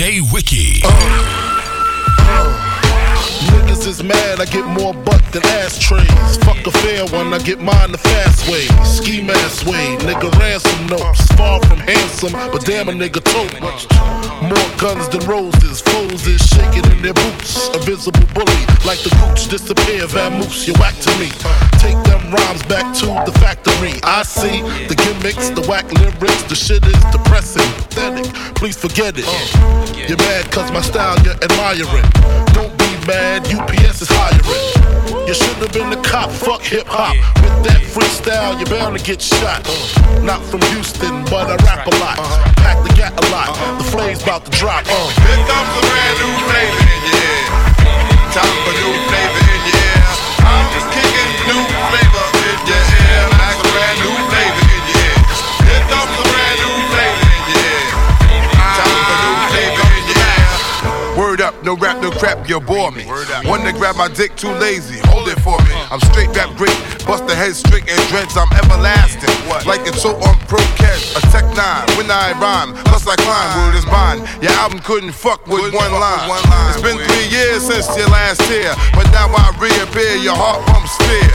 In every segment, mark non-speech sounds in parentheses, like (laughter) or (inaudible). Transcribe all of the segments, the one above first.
DJ Wiki. Niggas is mad, I get more butt than ashtrays. Fuck a fair one, I get mine the fast way. Ski mask way, nigga ransom notes. Far from handsome, but damn a nigga tote. More guns than roses, foes is shaking in their boots. A visible bully, like the gooch disappear, vamoose, you whack to me. Take them rhymes back to the factory. I see the gimmicks, the whack lyrics, the shit is depressing, pathetic. Please forget it. You're mad cause my style you're admiring. Don't be mad, UPS is hiring. You should have been a cop, fuck hip hop. With that freestyle, you're bound to get shot. Not from Houston, but I rap a lot. Pack the gat a lot. The flame's about to drop. Uh. Comes a brand new flavor in your. Time for new flavor in your. I'm just kicking new flavor in your no rap, no crap, you bore me. One to grab my dick, too lazy, hold it for me. I'm straight rap great, bust the head straight and dreads, I'm everlasting. Like it's so on pro catch, a tech nine, when I rhyme, plus I climb, word is bond. Your album couldn't fuck with one line. It's been three years since your last tear, but now I reappear, your heart pumps fear.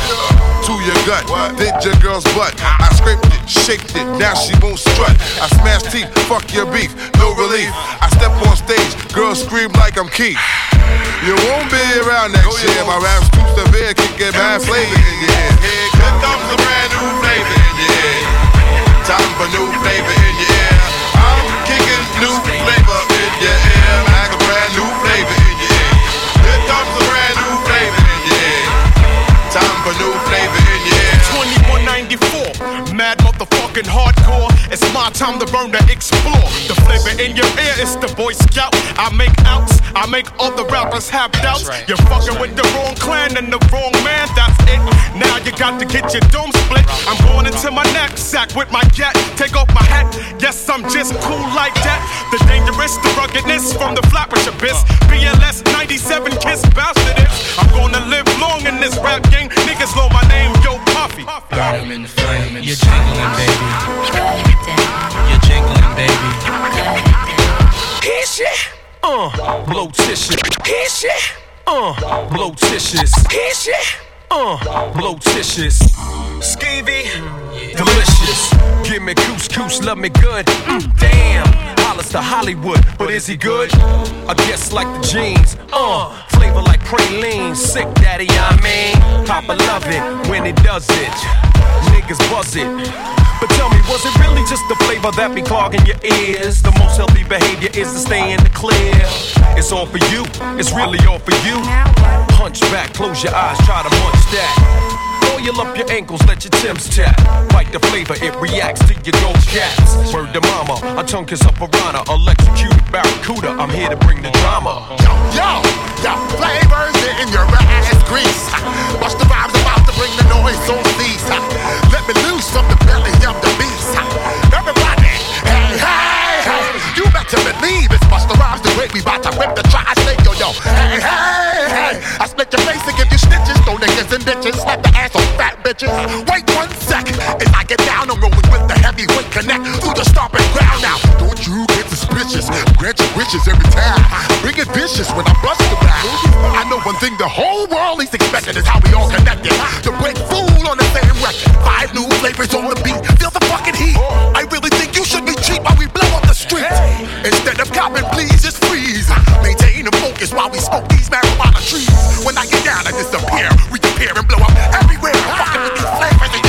To your gut, did your girl's butt. I scraped shaked it, now she won't strut. I smash teeth, fuck your beef, no relief. I step on stage, girls scream like I'm Keith. You won't be around next year. My rap's too severe, kicking bad flavor in your ear. Here comes a brand new flavor in your ear. Time for new flavor in your ear. I'm kicking new flavor in your ear. Like a brand new flavor in your ear. Here comes a brand new flavor in your ear. Time for new flavor in your ear. 2194, mad motherfucking hardcore. It's my time to burn to explore. The flavor in your ear is the Boy Scout. I make outs, I make other rappers have doubts. You're fucking with the wrong clan and the wrong man, that's it. Now you got to get your dome split. I'm going into my knapsack with my gat. Take off my hat, yes, I'm just cool like that. The dangerous, the ruggedness from the flatbush abyss. BLS 97 kiss bastard is. I'm gonna live long in this rap game. Niggas know my name, Yo Puffy. Got him in the flame. You're jingling, baby. You're jingling, baby. Hit shit. Uh, blow tissue. Hit shit. Uh, blow tissues. Hit shit. Uh, blow tissues. Skeevy. Delicious. Give me couscous, love me good. Mm, damn. Hollis to Hollywood, but is he good? I guess like the jeans. Uh, flavor like praline. Sick daddy, I mean. Papa love it when he does it. Niggas buzz it. But tell me, was it really just the flavor that be clogging your ears? The most healthy behavior is to stay in the clear. It's all for you, it's really all for you. Punch back, close your eyes, try to munch that. Oil up your ankles, let your Tim's tap. Bite the flavor, it reacts to your gold caps. Word mama, a tongue kiss a piranha, electrocuted barracuda. I'm here to bring the drama. Yo, yo, flavors in your ass grease. Watch the rhymes about to bring the noise on these. Let me loose from the belly of the beast. Everybody, hey, hey, hey. You better believe it's Busta Rhymes the great. We bout to rip the tri-state, yo, yo. Hey, hey, hey. I split your face and give you stitches. Throw niggas and bitches. Slap the ass on fat bitches. Wait one sec. As I get down, I'm rolling with the heavyweight connect through the stomping ground now. Don't you get suspicious. Grant your wishes every time. Bring it vicious when I bust the back. I know one thing the whole world is expecting is how we all connected. To break fool on the same record. Five new flavors on the beat. Feel the fucking heat. I really think you should be cheap while we blow up the streets. Instead of copping, please just freeze. Maintain the focus while we smoke these marijuana trees. When I get down, I disappear. Reappear and blow up everywhere. Fucking with these flavors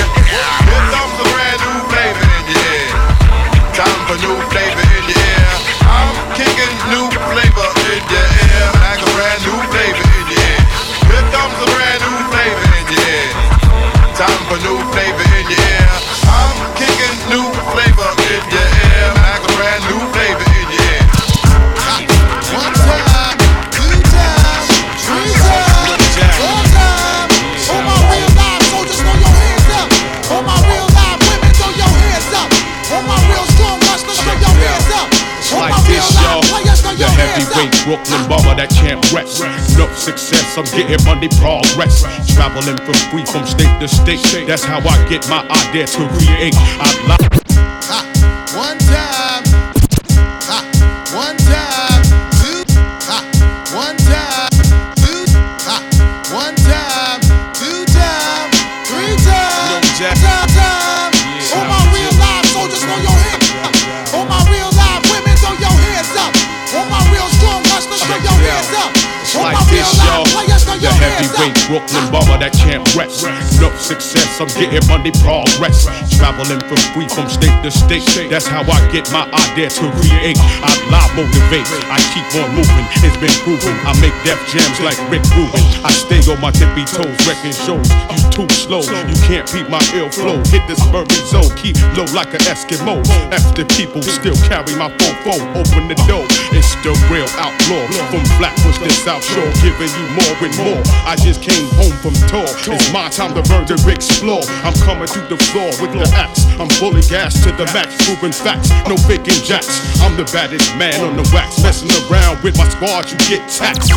Brooklyn bomber that can't rest. No success, I'm getting money progress. Traveling for free from state to state. That's how I get my idea to create. I like. One time. Brooklyn bomber, that champ rests. No success, I'm getting money progress. Traveling from free from state to state. That's how I get my idea to create. I lie, motivate. I keep on moving. It's been proven. I make death jams like Rick Rubin. I stay on my tippy toes, wrecking shows. You too slow, you can't beat my ill flow. Hit this burning zone, keep low like an Eskimo. After people still carry my phone phone. Open the door, the real outlaw. From Flatbush to South Shore, giving you more and more. I just came home from tour. It's my time to to explore. I'm coming through the floor with the axe. I'm fully gassed to the max, proving facts. No faking jacks. I'm the baddest man on the wax. Messing around with my squad, you get taxed.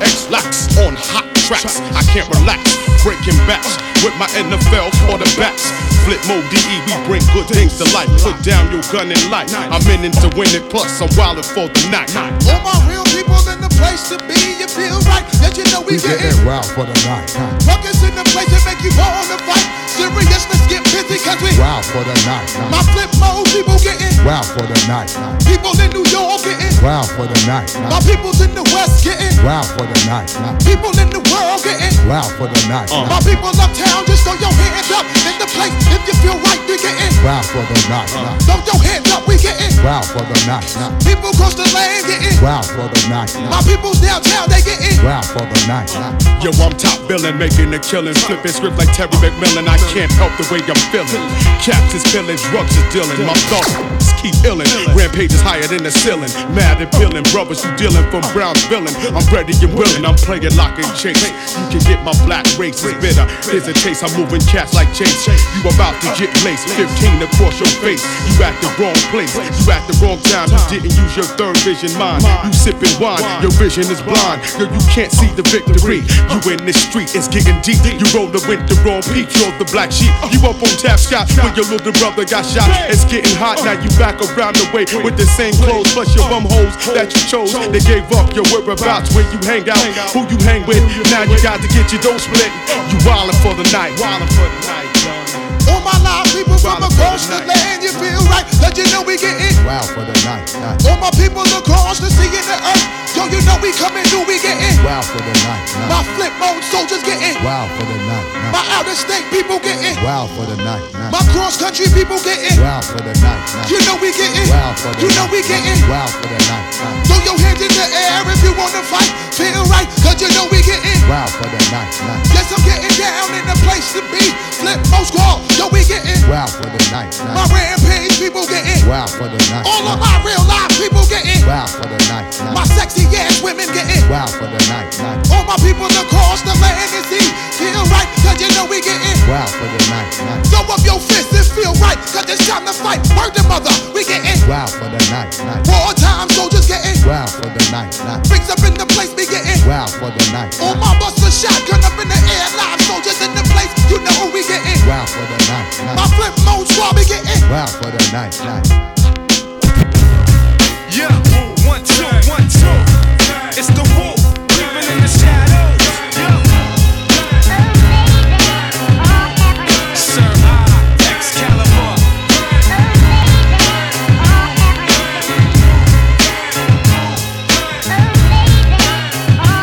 X-Lax on hot tracks. I can't relax. Breaking backs with my NFL quarterbacks. Flip mode DE, we bring good things to life. Put down your gun and light. I'm in it to win it, plus I'm wildin' for the night. All my real people in the place to be, you feel right. That you know we, We getting getting wild for the night. Ruckus in the place that make you wanna fight. Serious, let's get busy, cause we Wild for the night. my flip mode people getting Wild for the night. people in New York getting Wild for the night. my peoples in the West getting Wild for the night. people in the world getting Wild for the night. my people uptown just throw your hands up in the place if you feel right we getting Wild for the night. throw your hands up we getting Wild for the night. people across the land getting Wild for the night. My peoples downtown they getting Wild for the night. Yo, I'm top billing, making a killing, flipping script like Terry McMillan. I can't help the way I'm feeling. Caps is killing, drugs is dealing. My thoughts keep illin'. Rampage is higher than the ceiling. Mad and feeling, brothers, you dealing from Brown's villain. I'm ready and willing, I'm playing lock and chase. You can get my black race is bitter. Here's a taste, I'm moving cats like Chase. You about to get laced, 15 across your face. You at the wrong place, you at the wrong time. You didn't use your third vision mind. You sipping wine, your vision is blind. Yo, you can't see the victory. You in this street, it's getting deep. You rollin' with the wrong peak, you're the black sheep. You up on tap Scott when your little brother got shot. It's getting hot, now you back around the way with the same clothes, plus your bum holes that you chose. They gave up your whereabouts when you hang out, who you hang with. Now you got to get your dough split. You wildin' for the night. Wildin' for the night, all my live people from across the land you feel right cause you know we getting Wild for the night. all my people across the sea and the earth yo you know we coming through we getting Wild for the night. my flip mode soldiers getting Wild for the night. my out of state people getting Wild for the night. my cross country people getting Wild for the night. you know we getting Wild for the night you know we getting Wild for the night. throw your hands in the air if you wanna fight feel right cause you know we getting Wild for the night. yes I'm getting down in the place to be flip mode squad yo we getting Wild for the night. my rampage people getting Wild for the night. all of my real life people getting Wild for the night. my sexy ass women getting Wild for the night. all my people across the land and sea feel right cause you know we getting Wild for the night. throw up your fists and feel right cause it's time to fight word the mother we getting Wild for the night. wartime soldiers getting Wild for the night. bricks up in the place we getting Wild for the night. all my buster shotgun up in the air live soldiers in the place you know who we getting Wild for the night. my flip mode squad we getting Wild for the night. Yeah, one, two, one, two. It's the wolf, creeping in the shadows. Sir I, Excalibur.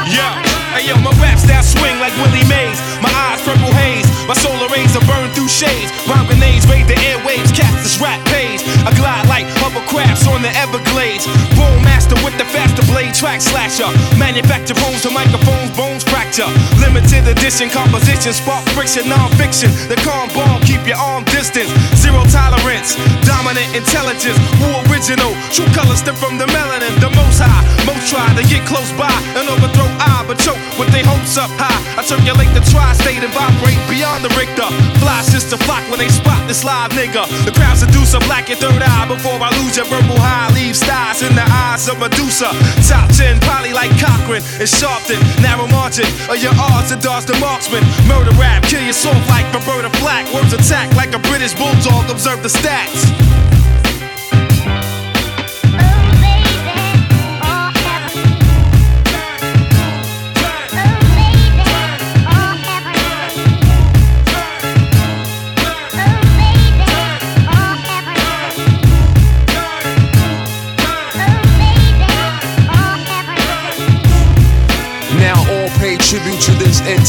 Yeah, hey yo, my rap style swing like Willie Mays. My eyes purple haze, my solar rays are burned through shades. Bomb grenades raid the airwaves, cast this rap page. I glide like hovercrafts on the Everglades. Bone master with the faster blade, track slasher. Manufacture homes to microphones, bones fracture. Limited edition composition, spark friction, non-fiction. The calm bomb, keep your arm distance. Zero tolerance, dominant intelligence. Who original? True colors stem from the melanin. The most high, most try to get close by and overthrow I, but choke with their hopes up high. I circulate the tri-state and vibrate beyond the Richter. Fly sister flock when they spot this live nigga. The crowd seduce a black and third eye before I lose your verbal high. Leave stars in the eyes of Medusa. Top 10, probably like Cochran and Sharpton. Narrow margin of your odds to dodge the marksman. Murder rap, kill your soul like Roberta Flack. Words attack like a British bulldog. Observe the stats.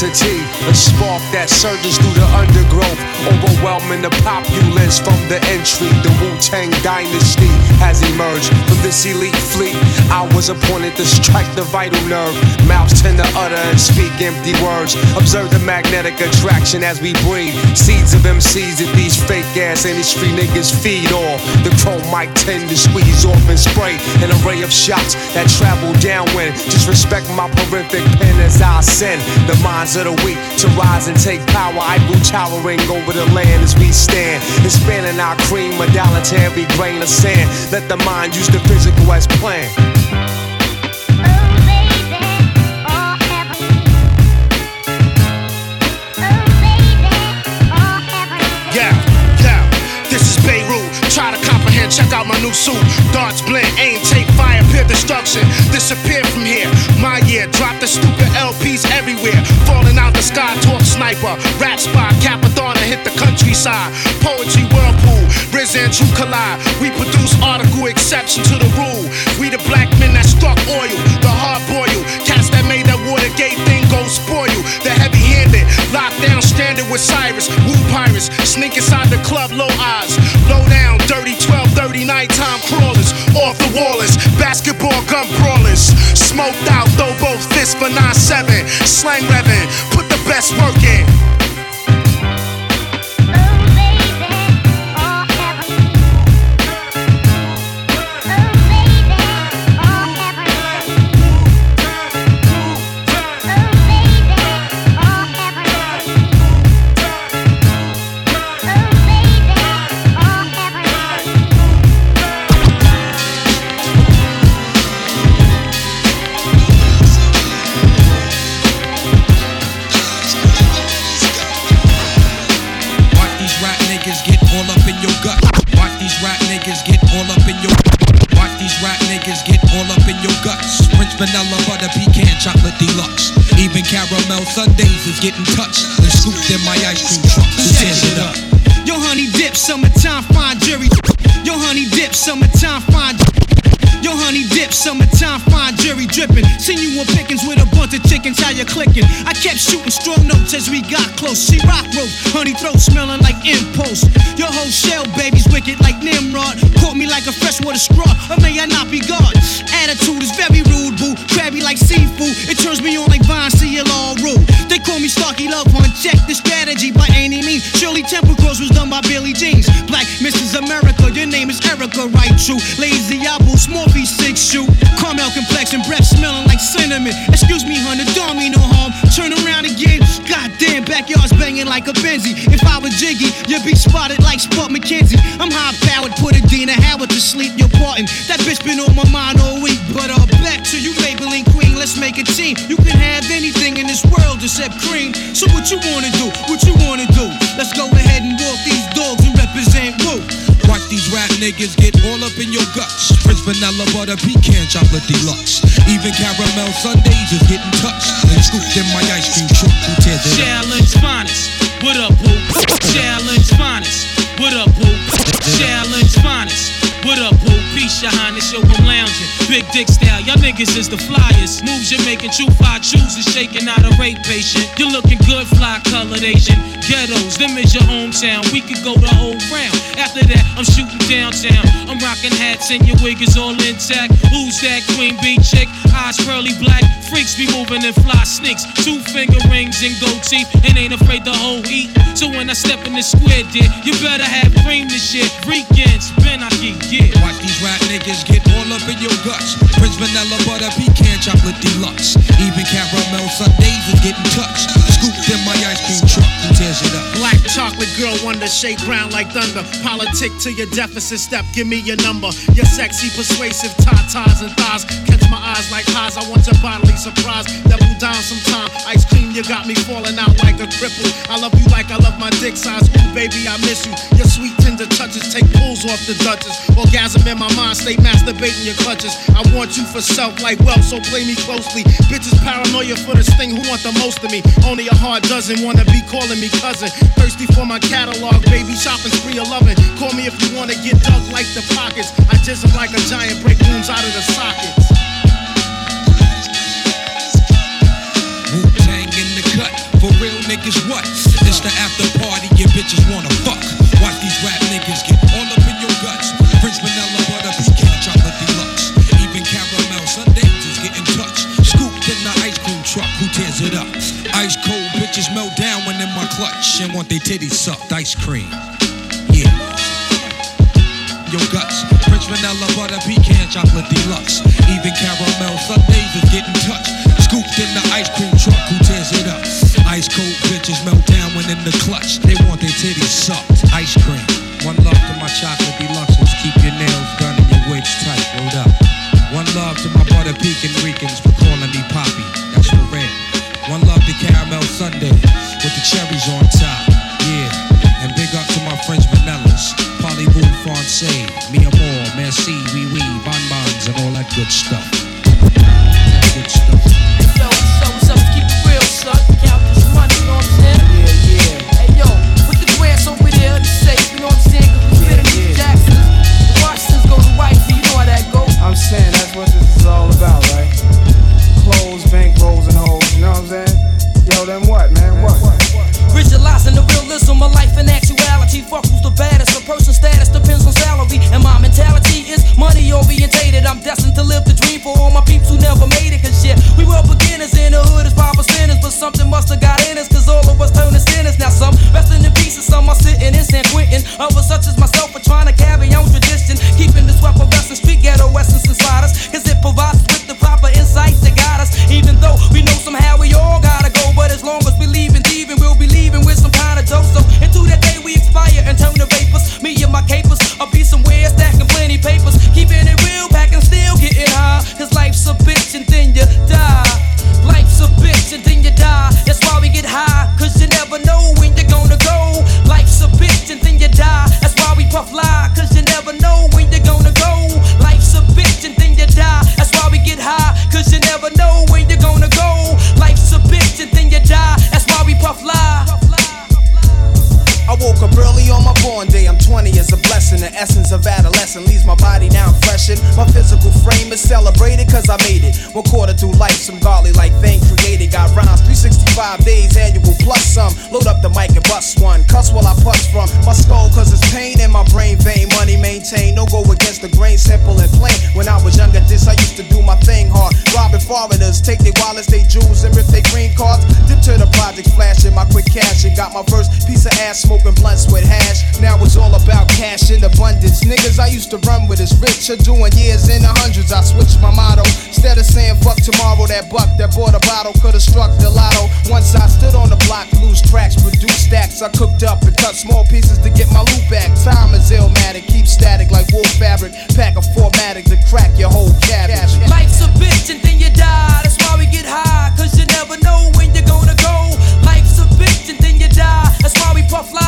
Entity, a spark that surges through the undergrowth, overwhelming the populace from the entry. The Wu Tang dynasty has emerged from this elite fleet. I was appointed to strike the vital nerve. Mouths tend to utter and speak empty words. Observe the magnetic attraction as we breathe. Seeds of MCs that these fake ass industry niggas feed on. The chrome mic tend to squeeze off and spray an array of shots that travel downwind. Just respect my horrific pen as I send the minds of the weak to rise and take power. I grew towering over the land as we stand. Expanding our cream, a dollar to every grain of sand. Let the mind use the physical as planned. Check out my new suit. Darts blend, aim, take fire, peer destruction. Disappear from here. My year, drop the stupid LPs everywhere. Falling out the sky, talk sniper. Rap spot, Cappadonna, hit the countryside. Poetry whirlpool, Riz and True collide. We produce article exception to the rule. We the black men that struck oil, the hard boil. Cats that made that Watergate thing go spoil. The heavy handed, locked down, stranded with Cyrus. Woo pirates, sneak inside the club, low eyes. Low down, dirty 12, 30 nighttime crawlers. Off the wallers, basketball gun brawlers. Smoked out, throw both fists for 9-7. Slang revving, put the best work in. Vanilla butter pecan chocolate deluxe. Even caramel sundaes is getting touched and scooped in my ice cream truck. Who tears it up? Yo, honey dip, summertime fine jury. Yo, honey dip, summertime fine. Yo, honey dip, summertime fine jury dripping. Seen you on Pitkin with a bunch of chickens, how you clicking? I kept shooting strong notes as we got close. She rock rope, honey throat smelling like impulse. Your whole shell, baby's wicked like Nimrod. Caught me like a freshwater straw, or may I not be God? Attitude is very rude, boo. Crabby like seafood. It turns me on like Vine, all rude. They call me Starky Love One. Check the strategy by any means. Shirley Temple Cross was done by Billy Jeans. Black Mrs. America, Erica, right? True. Lazy apple, small piece, six shoe. Caramel complexion, breath smelling like cinnamon. Excuse me, honey, don't mean no harm. Turn around again. Goddamn, backyard's banging like a Benzie. If I was Jiggy, you'd be spotted like Spuds MacKenzie. I'm high powered, put Adina Howard to sleep. You're parting. That bitch been on my mind all week. But uh, back to you, Maybelline Queen. Let's make a team. You can have anything in this world except cream. So what you wanna do? What you wanna do? Niggas get all up in your guts. French vanilla butter pecan chocolate deluxe. Even caramel sundaes is getting touched and scooped in my ice cream truck. Who tears it up? Challenge finest. What up, boo? Challenge finest. What up, boo? Challenge finest. What up, boo? Peace, your highness, yo, I'm lounging. Big dick style, y'all niggas is the flyers. Moves you're making, true fly chooses, shaking out a rape patient. You're looking good, fly colored Asian. Ghettos, them is your hometown. We could go the whole round. After that, I'm shooting downtown. I'm rocking hats and your wig is all intact. Who's that queen bee chick? Eyes pearly black. Freaks be moving and fly sneaks. Two finger rings and gold teeth and ain't afraid to whole eat. So when I step in the square, dear, you better have cream this shit. Weekends, Ben, I Watch these rap niggas get all up in your guts. French vanilla butter pecan chocolate deluxe. Even caramel sundaes is getting touched. Scooped in my ice cream truck. Who tears it up? Black chocolate girl wonder, shake ground like thunder. Politic to your deficit step, give me your number. Your sexy, persuasive tatas and thighs. Catch my eyes like highs, I want your bodily surprise. Double down sometime. Ice cream, you got me falling out like a cripple. I love you like I love my dick size. Ooh, baby, I miss you. Your sweet, tender touches take pulls off the Duchess. Orgasm in my mind, stay masturbating your clutches. I want you for self like wealth, so play me closely. Bitches paranoia for this thing, who want the most of me? Only a doesn't wanna be calling me cousin. Thirsty for my catalog, baby shopping spree of loving. Call me if you wanna get dug like the pockets. I just am like a giant, break wounds out of the sockets. Wu Tang in the cut, for real niggas what? It's the after party, your bitches wanna fuck. clutch and want their titties sucked. Ice cream. Yeah. Your guts. French vanilla butter pecan chocolate deluxe. Even caramel sundaes is getting touched. Scooped in the ice cream truck who tears it up. Ice cold bitches melt down when in the clutch. They want their titties sucked. Ice cream. Some Symbolically like thing created, got rhymes 365 days plus some. Load up the mic and bust one. Cuss while I bust from my skull, cause it's pain in my brain vein. Money maintained, no go against the grain, simple and plain. When I was younger, this I used to do my thing hard. Robbing foreigners, take their wallets, they jewels, and rip their green cards. Dip to the project, flashing my quick cash, and got my first piece of ass smoking blunts with hash. Now it's all about cash in abundance. Niggas I used to run with is rich, are doing years in the hundreds. I switched my motto. Instead of saying fuck tomorrow, that buck that bought a bottle could've struck the lotto. Once I stood on the block block, loose produce stacks. I cooked up and cut small pieces to get my loot back. Time is illmatic, keep static like wool fabric. Pack a formatic to crack your whole cabbage. Life's a bitch and then you die. That's why we get high, cause you never know when you're gonna go. Life's a bitch and then you die. That's why we puff like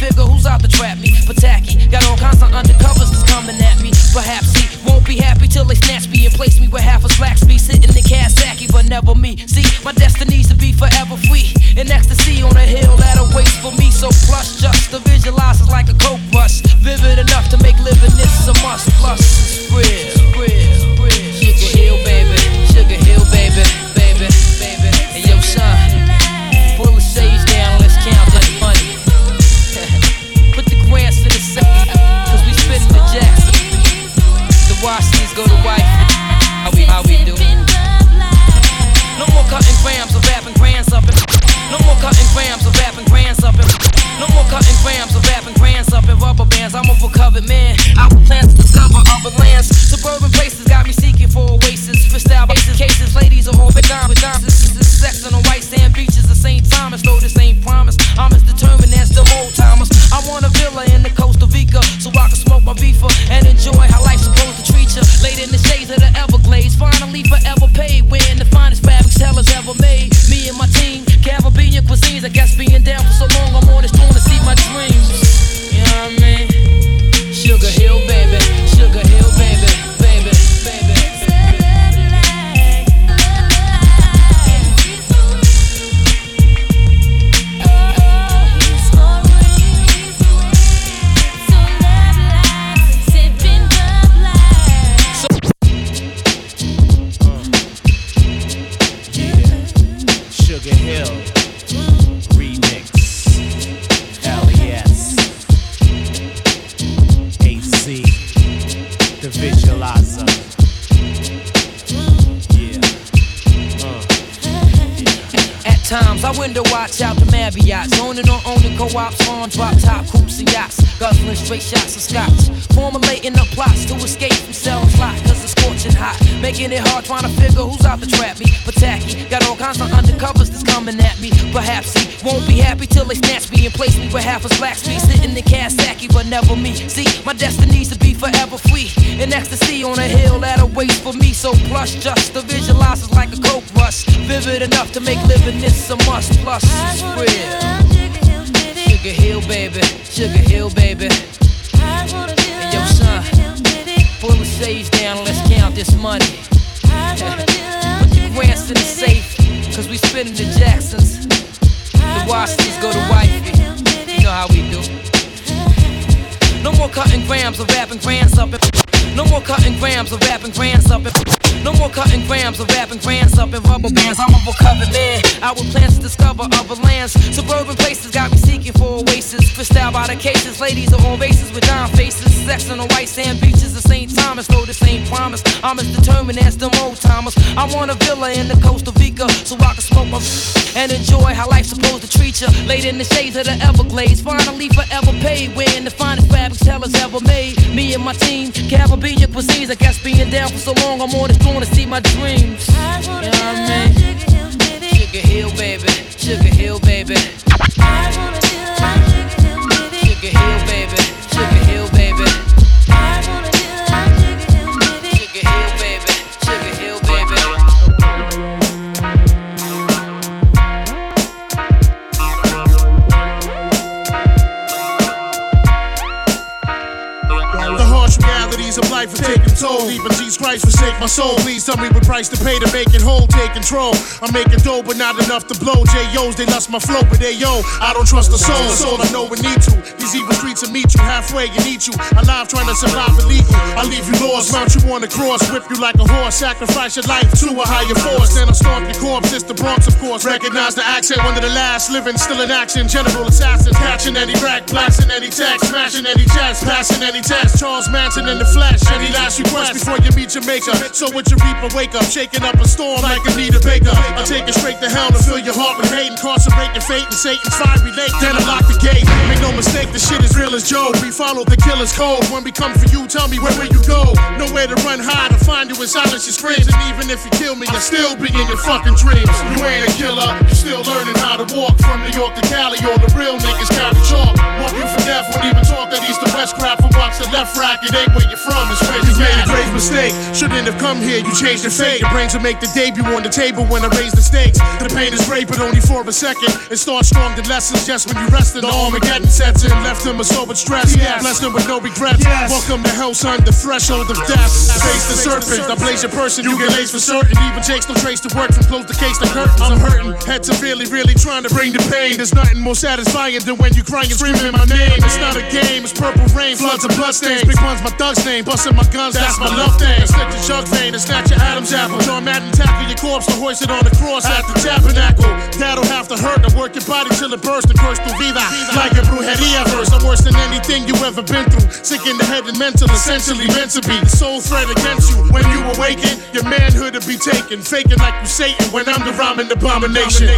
figure who's out to trap me. Pataki got all kinds of undercovers that's coming at me. Perhaps he won't be happy till they snatch me and place me where half a slacks be sitting in Coxsackie, but never me. See, my destiny's to be forever free in ecstasy on a hill that awaits for me. So flush just to visualize. Cutting grams or rapping grands up. No more cutting grams or rapping grands up. No more cutting grams or wrapping grands up in rubber bands. I'm a recovered man. Our plans to discover other lands. Suburban places got me seeking for oasis. Crystal by the cases. Ladies are on races with dime faces. Sex on the white sand beaches of St. Thomas. Though the same promise. I'm as determined as them old timers. I want a villa in the Costa Rica so I can smoke my (laughs) and enjoy how life's supposed to treat you. Laid in the shades of the Everglades. Finally forever paid. Wearing the finest fabrics tellers ever made. Me and my team, Caribbean cuisines. I guess being down for so long, I'm on this going to see my dreams. You know what I mean? Sugar Hill, baby. Sugar Hill, baby. Sugar Hill, baby. Sugar Hill, baby. Sugar Hill, baby. Sugar Hill, baby. The harsh realities of life are taking toll. Even Jesus Christ forsake my soul. Please tell me what price to pay to make it whole. Take control. I'm making dough, but not enough to blow. J.O.'s, they lost my flow, but they yo. I don't trust the soul. The Soul, I know we need to. These evil streets will meet you halfway and eat you. Alive trying to survive illegal. I leave you lost, mount you on the cross, whip you like a horse, sacrifice your life to a higher force. Then I stomp your corpse. It's the Bronx, of course. Recognize the accent, one of the last living, still in action. General assassin, catching any rack, blasting any text, smashing any chest, passing any test. Charles Manson in the flesh. Any last request before you meet maker? So with your reaper, wake up, shaking up a storm like a Anita Baker. I take it straight to hell to fill your heart with hate, incarcerate your fate and Satan's fiery lake. Then I lock the gate. Make no mistake, the shit is real as Joe. We follow the killer's code. When we come for you, tell me where will you go? Nowhere to run hide to find you in silence your screams. And even if you kill me, I'll still be in your fucking dreams. You ain't a killer, you still learning how to walk from New York to Cali. All the real niggas carry chalk. Walk you for death, won't even talk that east to west crap from watch the left rack. It ain't where you're from, it's where you made a great mistake. Shouldn't have come here, you changed your fate. Your brains will make the debut on the table when I raise the stakes. The pain is great, but only for a second. It starts strong, the lessons just when you rest in the Armageddon sets in. Left him a with stress, blessed him with no regrets. Welcome to hell, son, the threshold of death. Face the serpent, I blaze your person, you get laced for certain. Even takes no trace to work from close the case to curtains. I'm hurting, head severely, really trying to bring the pain. There's nothing more satisfying than when you crying, screaming my name. Rain, floods of bloodstains. Big one's my thug's name, busting my guns, that's my love thing. Slit your jug vein and snatch your Adam's apple. John Madden tackle your corpse to hoist it on the cross at the tabernacle. That'll have to hurt to work your body till it bursts and curse tu vida. Like a brujeria verse, I'm worse than anything you ever been through. Sick in the head and mental, essentially meant to be. The soul threat against you. When you awaken, your manhood will be taken. Faking like you Satan when I'm the rhyming abomination.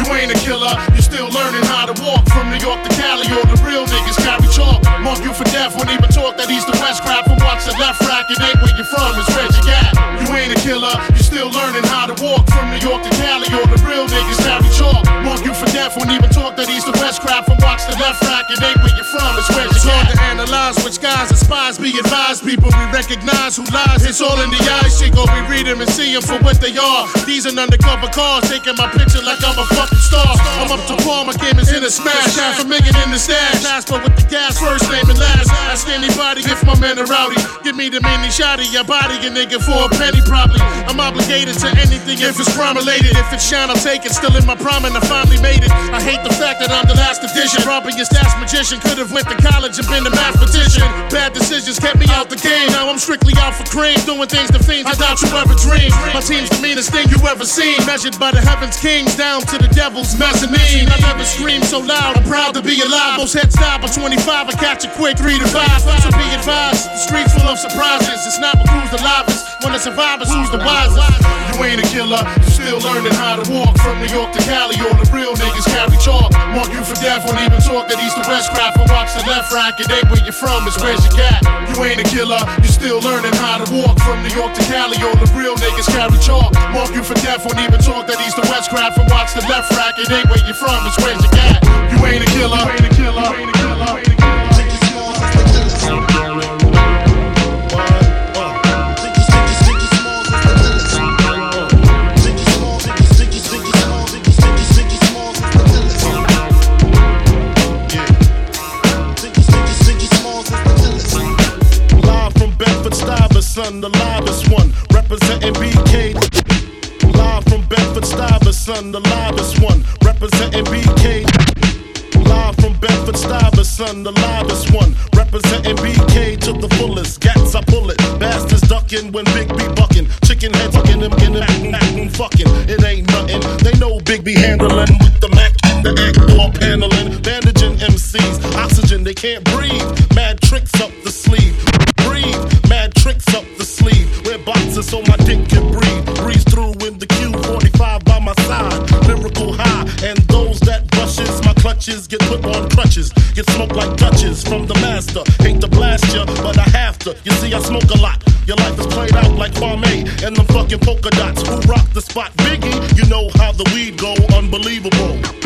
You ain't a killer, you're still learning how to walk. From New York to Cali, all the real niggas carry chalk. Mark you for death, won't even talk that he's the west crap. From watch the left rack, ain't where you from, it's where you at. You ain't a killer, you still learning how to walk. From New York to Cali, all the real niggas carry chalk. Mark you for death, won't even talk that he's the best crap. From watch the left rack, it ain't where you're from, it's where you It's at. hard to analyze which guys and spies be advised. People we recognize who lies. It's all in the eyes. Chico, we read them and see them for what they are. These are undercover cars taking my picture like I'm a fucking star. I'm up to par, my game is in a smash. Half a million in the stash. Last but with the gas, first name and last. Ask anybody if my men are rowdy. Give me the mini shotty, your body a nigga for a penny probably. I'm obligated to anything if it's crime related. If it's shine, I'll take it. Still in my prime and I finally made it. I hate the fact that I'm the last edition. Your stats magician. Could have went to college and been a mathematician. Bad decisions kept me out the game. Now I'm strictly out for cream. Doing things to fiends I doubt you ever dreamed. My team's the meanest thing you ever seen. Measured by the heavens kings down to the devil's mezzanine. I never screamed so loud. I'm proud to be alive. Most heads die by 25. I catch it quick. Three to five. So be advised, the streets full of surprises. It's not who's the livest, when the survivors who's the wisest. You ain't a killer, you still learning how to walk from New York to Cali. All the real niggas carry chalk. Mark you for death, won't even talk that east to west crap. And watch the left rack, it ain't where you're from, it's where's you got. You ain't a killer, you still learning how to walk from New York to Cali. All the real niggas carry chalk. Mark you for death, won't even talk that east to west crap. And watch the left rack, it ain't where you're from, it's where's you got. You ain't a killer, you ain't a killer, you ain't a killer. Stuyvesant, the livest one, representing BK. Live from Bedford Stuyvesant, the livest one, representing BK to the fullest. Gats I pull it, bastards ducking when Big B bucking. Chicken heads fucking them, acting, acting, fucking. It ain't nothing. They know Big B handling with the Mac, the act or paneling, bandaging MCs. Oxygen, they can't breathe. Mad tricks up the sleeve. Breathe, mad tricks up the sleeve. Wear boxes so my dick can breathe. Breeze through in the Q45 by my side. Lyrical high, and those that brushes my clutches get put on crutches. Get smoked like Dutches from the master. Hate to blast ya, but I have to. You see, I smoke a lot. Your life is played out like Kwame and the fucking polka dots. Who rock the spot? Biggie, you know how the weed go. Unbelievable.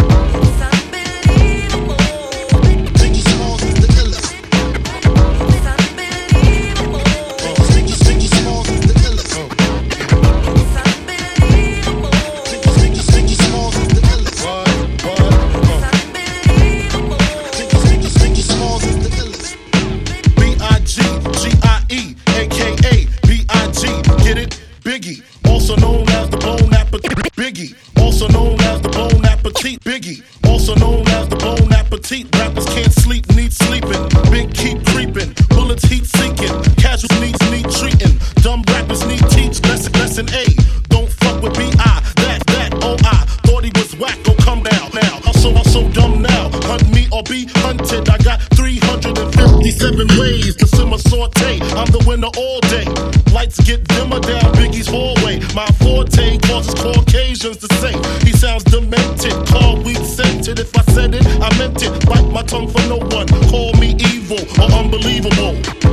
357 ways to simmer saute. I'm the winner all day. Lights get dimmer down Biggie's hallway. My forte causes Caucasians to say he sounds demented. Call weed scented. If I said it, I meant it. Bite my tongue for no one. Call me evil or unbelievable.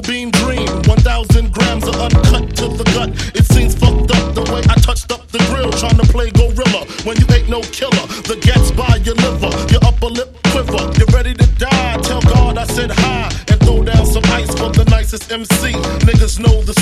I'm beam dream. 1,000 grams of uncut to the gut. It seems fucked up the way I touched up the grill trying to play gorilla when you ain't no killer. The gets by your liver, your upper lip quiver. You're ready to die. Tell God I said hi and throw down some ice for the nicest MC. Niggas know the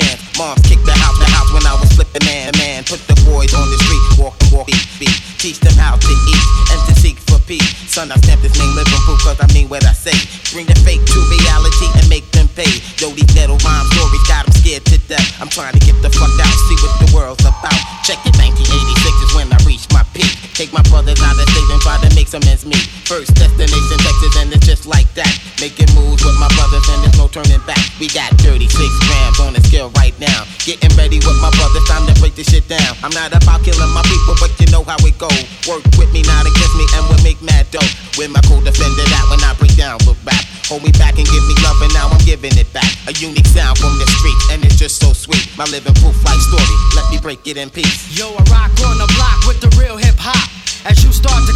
chance. Moms I'm not about killing my people, but you know how it go. Work with me, not against me, and we'll make mad dough. With my co-defender that when I break down with rap. Hold me back and give me love, and now I'm giving it back. A unique sound from the street, and it's just so sweet. My living proof life story, let me break it in peace. Yo, I rock on the block with the real hip hop. As you start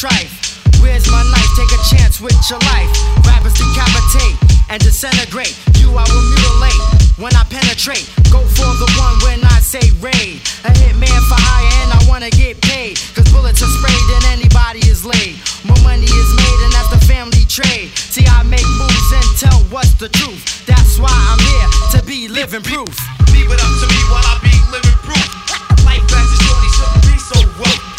trife. Where's my knife? Take a chance with your life. Rappers decapitate and disintegrate. You I will mutilate when I penetrate. Go for the one when I say raid. A hitman for hire and I wanna get paid. Cause bullets are sprayed and anybody is laid. More money is made and that's the family trade. See, I make moves and tell what's the truth. That's why I'm here to be living proof. Leave it up to me while I be living proof. Life as a shorty shouldn't be so rough.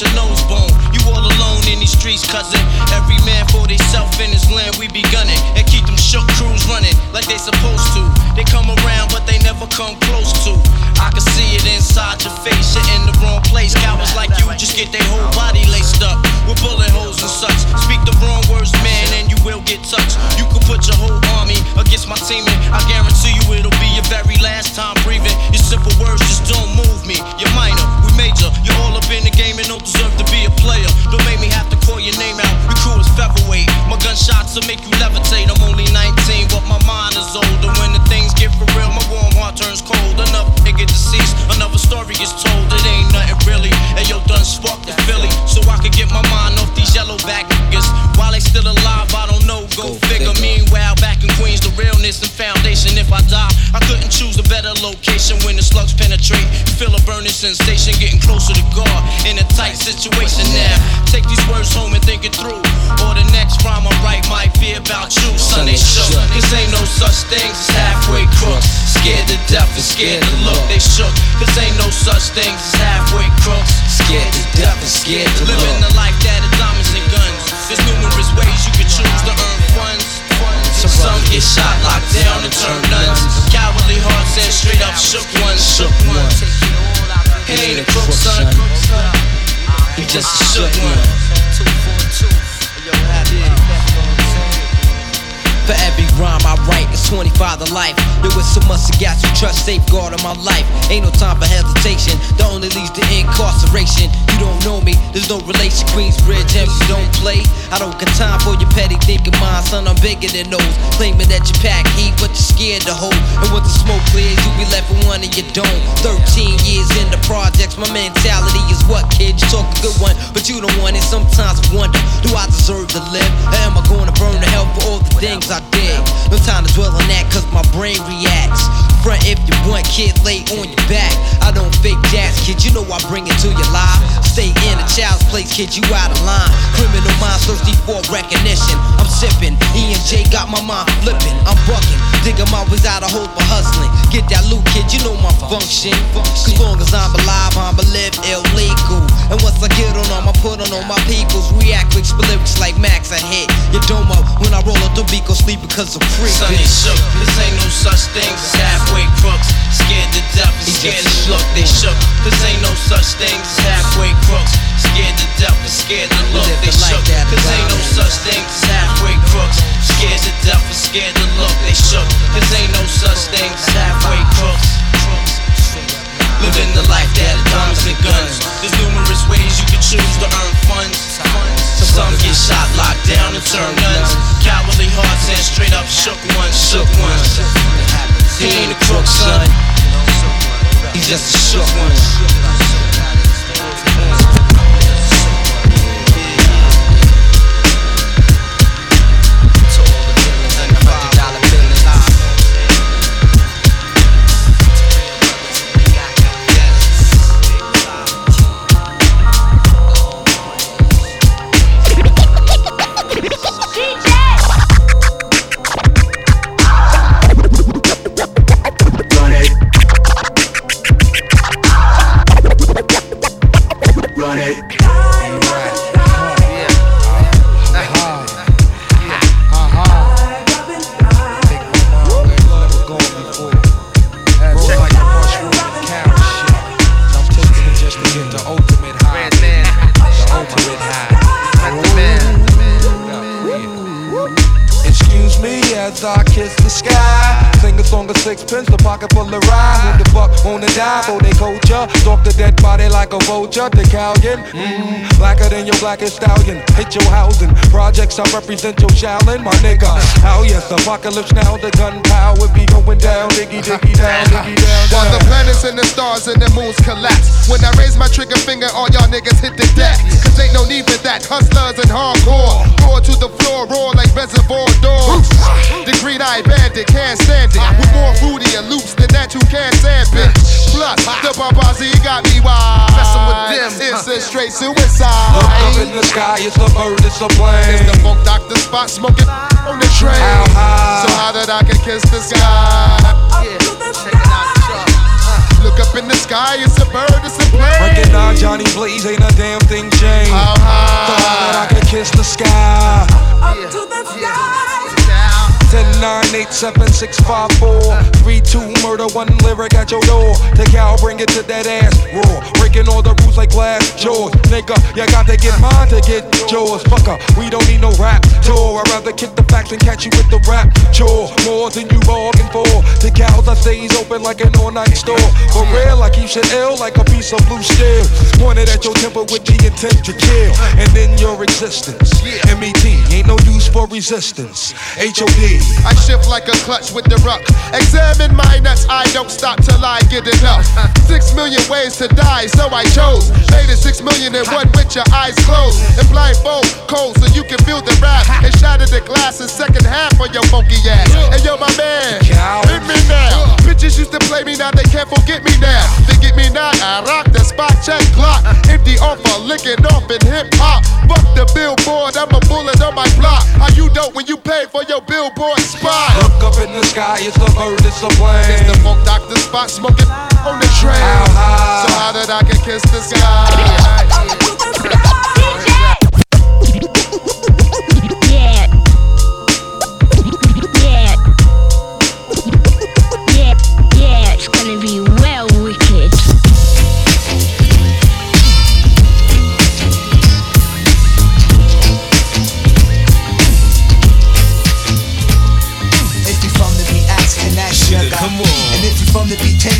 Your nose bone. You all alone in these streets, cousin. Every man for theyself in his land, we be gunning. And keep them shook crews running like they supposed to. They come around, but they never come close to. I can see it inside your face, you're in the wrong place. Cowards like you just get their whole body laced up with bullet holes and such. Speak the wrong words, man, and you will get touched. You can put your whole army against my team, and I guarantee you it'll be your very last time breathing. My will make you levitate. I'm only 19, but my mind is older. When the things get for real, my warm heart turns cold. Another nigga deceased, another story gets told. It ain't nothing really. And yo, done sparked the Philly, so I could get my mind off these yellow back niggas. While they still alive, I don't know. Go, figure. Meanwhile, back in Queens, the realness and foundation. If I die, I couldn't choose a better location when the slugs penetrate. Feel a burning sensation, getting closer to God in a tight situation now. Take these words home and think it through. Or the next rhyme I write might be about you, son. They shook. Cause ain't no such things as halfway crooks. Scared to death and scared to look. They shook. Cause ain't no such things as halfway crooks. Scared to death and and scared to look. Living the life that is diamonds and guns. There's numerous ways you can choose to earn funds. Some get shot, locked down, and turn nuns. Cowardly hearts and straight up shook ones. Shook ones. He ain't a crook, son. He just a shook one. Rhyme I write, 25 to life. There was so much I got you trust safeguard in my life. Ain't no time for hesitation. The only leads to incarceration. You don't know me, there's no relation. Queensbridge, and you don't play. I don't got time for your petty thinking mind, son. I'm bigger than those. Claiming that you pack heat, but you're scared to hold. And when the smoke clears, you be left with one and you don't. 13 years in the projects, my mentality is what, kid? You talk a good one, but you don't want it. Sometimes I wonder, do I deserve to live? Or am I gonna burn to hell for all the things I did? No time to dwell on that, cause my brain reacts. Front if you want, kid, lay on your back. I don't fake jazz, kid, you know I bring it to your life. Stay in a child's place, kid, you out of line. Criminal minds thirsty for recognition. I'm sipping, E and J got my mind flipping. I'm bucking, digging my ways out of hope for hustling. Get that loot, kid, you know my function. Cause long as I'm alive, I'm a live illegal. And once I get on them, I put on all my peoples. React spit lyrics like Max, I hit your dome up when I roll up the beat, go sleep because I'm free. Son ain't shook, this ain't no such thing as halfway crooks. Scared to death and scared to look, they shook. This ain't no such thing as halfway crooks. Scared to death and scared to look, they shook. This ain't no such thing as halfway crooks. Scared to death and scared to look, they shook. This ain't no such thing as halfway crooks. Living the life that diamonds and guns. There's numerous ways you can choose to earn funds. Some get shot, locked down, and turn guns. Cowardly hearts and straight up shook ones, shook ones. He ain't a crook, son. He's just a shook one. Sixpence, the pocket full of rye. Who the fuck wanna die for they culture? Stalk the dead body like a vulture. The Callion, mmm, blacker than your blackest stallion. Hit your housing. Projects I represent your shallin', my nigga. How yes, apocalypse now, the gunpowder be going down. Diggy, diggy down, diggy down. While the planets and the stars and the moons collapse. When I raise my trigger finger, all y'all niggas hit the deck. Cause ain't no need for that. Hustlers and hardcore. Roar to the floor, roar like reservoir dogs. The green eyed bandit can't stand it. With more fruity and loops than that, you can't stand it. Plus, the Babazi got me wild. Messing with them, It's a straight suicide. Look up in the sky, it's a bird, it's a plane. It's the funk doctor Spock smoking on the train. How high? So high that I can kiss the sky. Look up in the sky, it's a bird, it's a plane. Recognize Johnny Blaze, ain't a damn thing changed. How high? So high? that I can kiss the sky. 10, 9, 8, 7, 6, 5, 4, 3, 2, murder, one lyric at your door. Take out, bring it to that ass raw. Breaking all the rules like glass jaws. Nigga, you got to get mine to get yours. Fucker, we don't need no rap tour. I'd rather kick the facts and catch you with the rap chore. More than you bargained for. The cows I stays open like an all night store. For real, I keep shit ill like a piece of blue steel. Pointed at your temple with the intent to kill. And then your existence. MET, ain't no use for resistance. HOD. I shift like a clutch with the ruck. Examine my nuts, I don't stop till I get enough. Six million ways to die, so I chose. Made it six million and one with your eyes closed. And blindfold cold so you can feel the rap. And shatter the glass in second half on your funky ass. And yo, my man, hit me now. Bitches used to play me, now they can't forget me now. They get me now, I rock the spot, check clock. Empty offer, licking off in hip hop. Fuck the billboard, I'm a bullet on my block. How you dope when you pay for your billboard spot? Look up in the sky, it's a bird, it's a plane. It's the funk doctor Spock, smoking on the train. How high? So high that I can kiss the sky.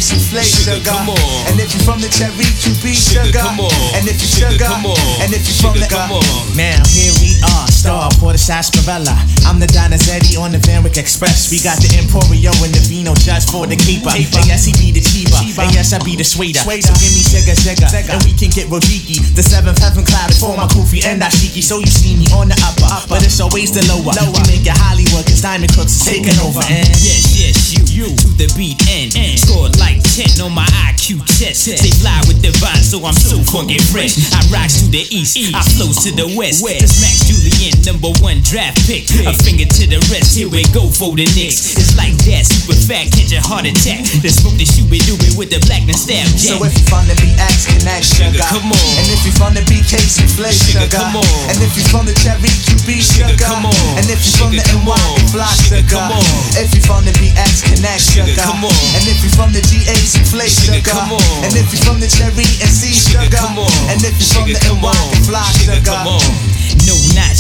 Souffle sugar. come on. And if you from the cherry QB Sugar, sugar. come on. And if you Sugar, sugar. come on. And if you from Sugar, the come uh, on. Now here we are, star Porter Sarsaparilla. I'm the Donizetti on the Van Wyck Express. We got the Emporio and the Vino just for the keeper. And yes, he be the cheaper. And yes, I be the sweeter. So give me Sega Sega, and we can get Rojiki. The seventh heaven clouded for my Kofi and Ashiki. So you see me on the upper, but it's always the lower. We make it Hollywood, cause Diamond Cooks is taking over. And Yes, yes, you, you to the beat end. Scored like 10 on my IQ test. They fly with the vine, so I'm so funky fresh. I rocks to the east, I flows to the west. It's Max Julien, number one draft pick. A finger to the rest, here we go for the Knicks. It's like that, super fat, catch a heart attack. The smoke the shooby dooby with the black and stab So if you from the BX Connect sugar, come on. And if you from the BK Souffle sugar, come on. And if you're from the Cherry and C sugar. And if you're from the NY. Fly Sugar,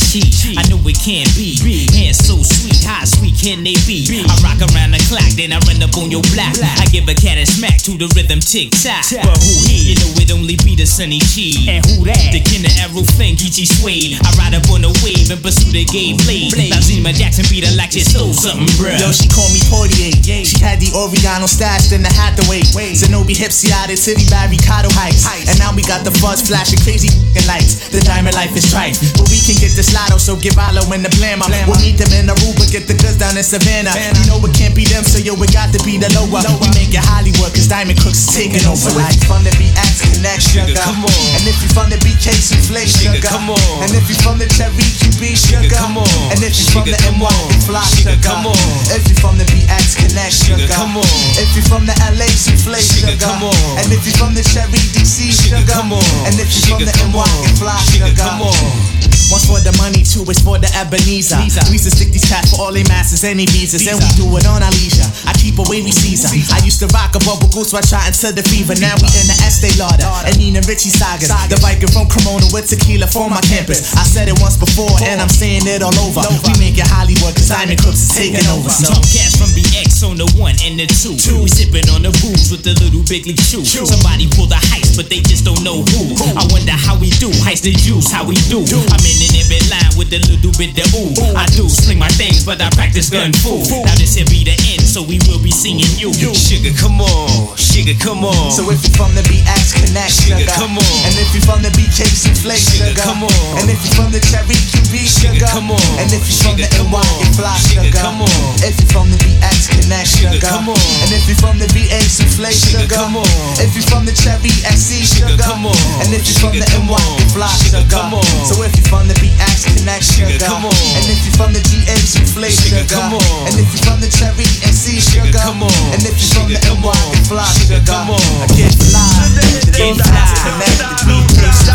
sugar, come on. No, not cheap. I know it can't be. Hands so sweet, how sweet can they be? I rock around the clock, then I run up on your block. I give a cat a smack to the rhythm tick tock. But who he? You know it only be the Sunny G. And who that? The Kinder Arrow thing, Geechee Suede. I ride up on a wave and pursue the gay blade. Now Zima Jackson beat her like she stole something, bruh. Yo, she called me Portier. She had the Oregano stashed in the Hathaway. Zenobi Hipsiade City Barricado Heights. And now we got the fuzz flashing crazy lights. The diamond life is trite. But we can get this lotto, so give Alo in the blammer. We'll meet them in Aruba, get the goods down in Savannah. You know it can't be them, so yo, it got to be the lower. We make it Hollywood, cause Diamond Cooks is taking over. So if you from the BX Connect sugar, come on. And if you from the BK Souffle sugar, come on. And if you from the Cherry QB sugar, come on. And if you from the NY on. Fly Sugar, come on. If you from the BX Connect sugar, come on. If you from the LA Souffle sugar, come on. And if you from the Cherry DC sugar, come on. And if you from the NY. Fly sugar, come on. One's for the money, two is for the Ebenezer. We used to stick these cats for all they masters, any visas, and we do it on our leisure. I keep away, we Caesar. I used to rock a bubble goose while trying to the fever. Now we in the Estee Lauder and Nina Ricci sagas. The Viking from Cremona with tequila for my campus. I said it once before, and I'm saying it all over. We make it Hollywood, cause Diamond Cooks is taking over. So. Top cats from BX on the one and the two. We sipping on the booze with the little big league shoe. Somebody pull the heist, but they just don't know who. I wonder how we do. Heist the juice, how we do. I'm in every line with a little bit of ooh. I do sling my things, but I practice gun fu. Now this here be the end, so we will be seeing you. Sugar, come on. Sugar, come on. So if you from the BX Connect sugar, come on. And if you from the BK Souffle sugar, come on. And if you from the Cherry QB sugar, come on. And if you from the NY on. Fly Sugar, sugar, come on. If you from the BX Connect sugar, come on. And if you from the VA Souffle sugar, come on. If you from the Cherry XC sugar, come on. And if you from the NY on. Fly Sugar, sugar, come on. So if you from the BX Connect sugar, come on. And if you from the GA Souffle sugar, come on. And if you from the Cherry XC sugar, come on. And if you're from the NY Fly sugar, come on. I get fly, get fly, connect the Souffle,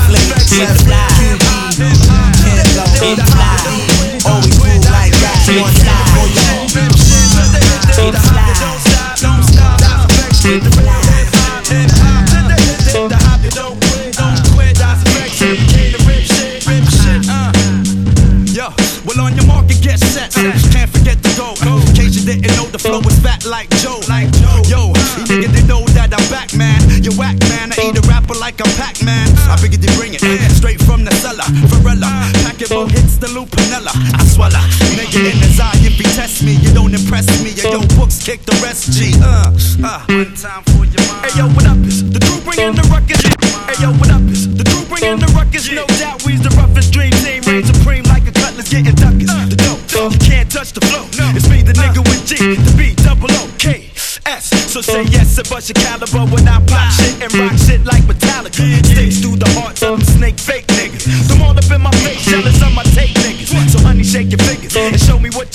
packable hits. I swallow. Nigga in his eye, if he test me, you don't impress me. Yo, books kick the rest. G. Uh, uh. One time for your mind. Hey yo, what up? Is the crew bringing the ruckus? Hey yo, what up? Is the crew bringing the ruckus? No doubt, we's the roughest dream team, reign supreme like a cutlass getting duckers. The dope, you can't touch the flow. It's me, the nigga with G, the B, double O, K, S. So say yes and bust your caliber when I pop shit and rock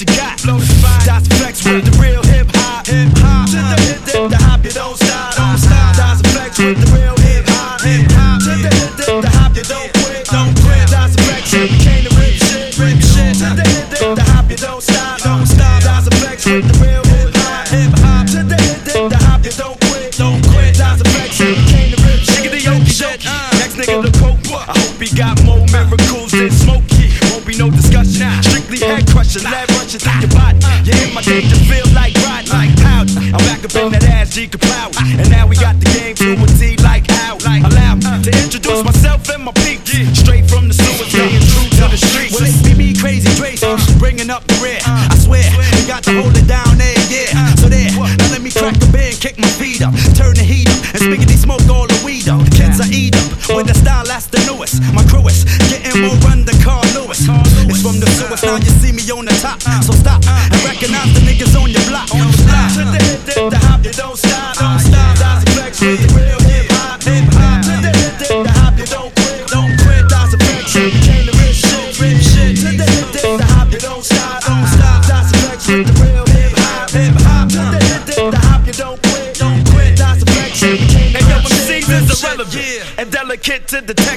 what you got. That's flex with the real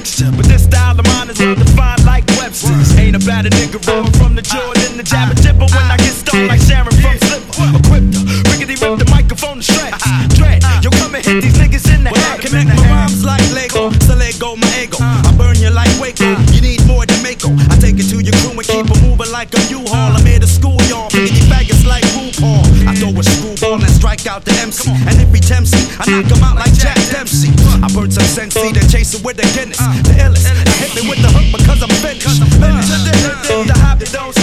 texture. But this style of mine is well defined like Webster's. Ain't about a nigga rolling from the Jordan, the jabber jibber when I get stoned like Sharon from Slipper. Equipped rickety rip the microphone to shreds. Dread, yo, come and hit these niggas in the head. Connect my rhymes like Lego, so let go my ego. I burn you like Waco. You need more than Mako. I take it to your crew and keep it moving like a U-Haul. I'm here to school y'all, picking faggots like RuPaul. I throw a screwball and strike out the MC. And if he tempts me, I knock him out like Jack Dempsey. I burn some sensei, then chase it with the Guinness. The illest. Hit me with the hook because I'm finished. To the the you don't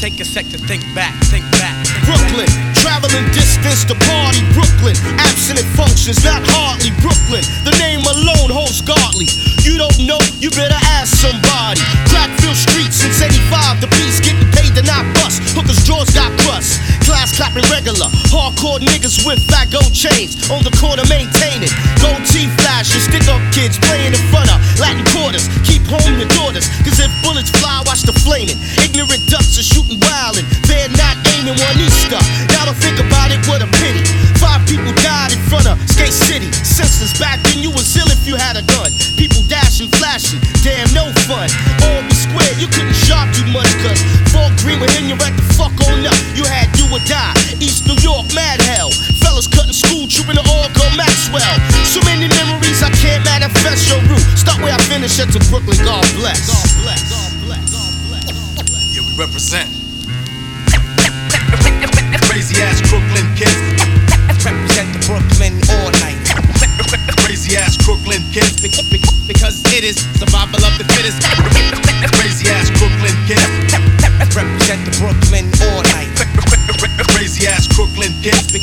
take a sec to think back, think back. Brooklyn, traveling distance to party. Brooklyn, abstinent functions, not hardly. Brooklyn, the name alone holds godly. You don't know, you better ask somebody. Crackville Street since 85, the piece getting paid to not bust. Hookers' drawers got crust. Class clapping regular. Hardcore niggas with fat gold chains. On the corner maintaining. Gold teeth flashing. Stick up kids playing in front of Latin quarters. Keep home your daughters. Cause if bullets fly, watch the flaming. Ignorant ducks are shooting wildin'. They're not aiming one Easter. Now to think about it, what a pity. Five people died in front of Skate City. Senseless back then, you was ill if you had a gun. People dashing, flashing. Damn, no fun. Albee Square, you couldn't shop too much. Cause Fort Greene were in you right the fuck on up. You had do or die. East New York, mad hell. Fellas cutting school, trooping to all go Maxwell. So many memories I can't manifest your route. Start where I finish at to Brooklyn, God bless. God bless. Yeah, we represent. Crazy ass Brooklyn kids. Represent the Brooklyn all night. Crazy ass Brooklyn kids. Because it is survival of the fittest. Crazy ass Brooklyn kids. Represent the Brooklyn all night. Crazy ass Brooklyn kids.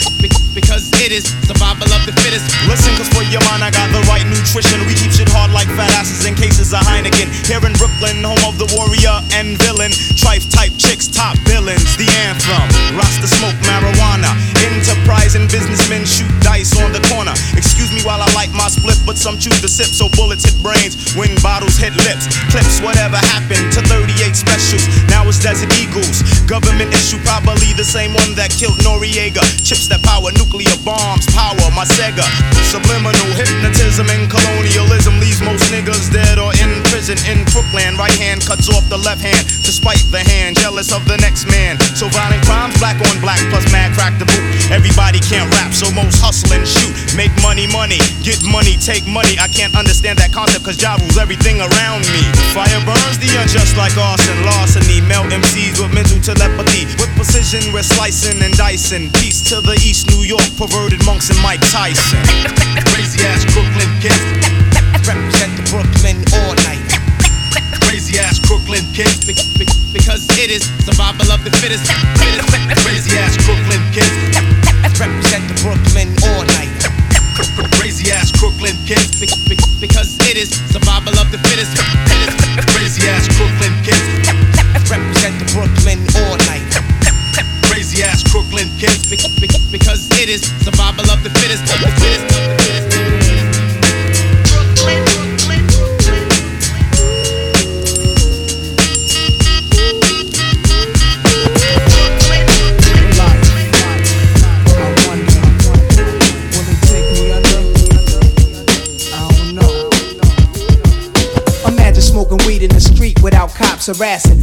Because it is survival of the fittest. Listen, cause for your mind, I got the right nutrition. We keep shit hard like fat asses in cases of Heineken. Here in Brooklyn, home of of the warrior and villain. Trife type chicks, top villains. The anthem. Rasta smoke marijuana. Enterprising businessmen shoot dice on the corner. Excuse me while I light my split, but some choose to sip so bullets hit brains when bottles hit lips. Clips, whatever happened to 38 specials. Now it's Desert Eagles. Government issue, probably the same one that killed Noriega. Chips that power nuclear bombs, power my Sega. Subliminal hypnotism and colonialism leaves most niggas dead or in prison in Brooklyn. Right hand cuts off the left hand to spite the hand, jealous of the next man. So violent crimes, black on black plus mad crack the boot. Everybody can't rap, so most hustle and shoot. Make money, money, get money, take money. I can't understand that concept cause Ja rules everything around me. Fire burns the unjust like arson, larceny. Melt MCs with mental telepathy. With precision, slicing and dicing. Peace to the East New York, perverted monks and Mike Tyson. (laughs) Crazy ass Brooklyn kids. Represent the Brooklyn all night. Crazy ass Brooklyn kids. Be- be- because it is survival of the fittest. Crazy ass Brooklyn kids. Represent the Brooklyn all night. Crazy ass Brooklyn kids. Be- be- because it is survival of the fittest. Crazy ass Brooklyn kids. Represent the Brooklyn all night. Crazy ass Brooklyn kids. Be- be- because it is survival of the fittest. Of the fittest. Of the fittest. Imagine smoking weed in the street without cops harassing.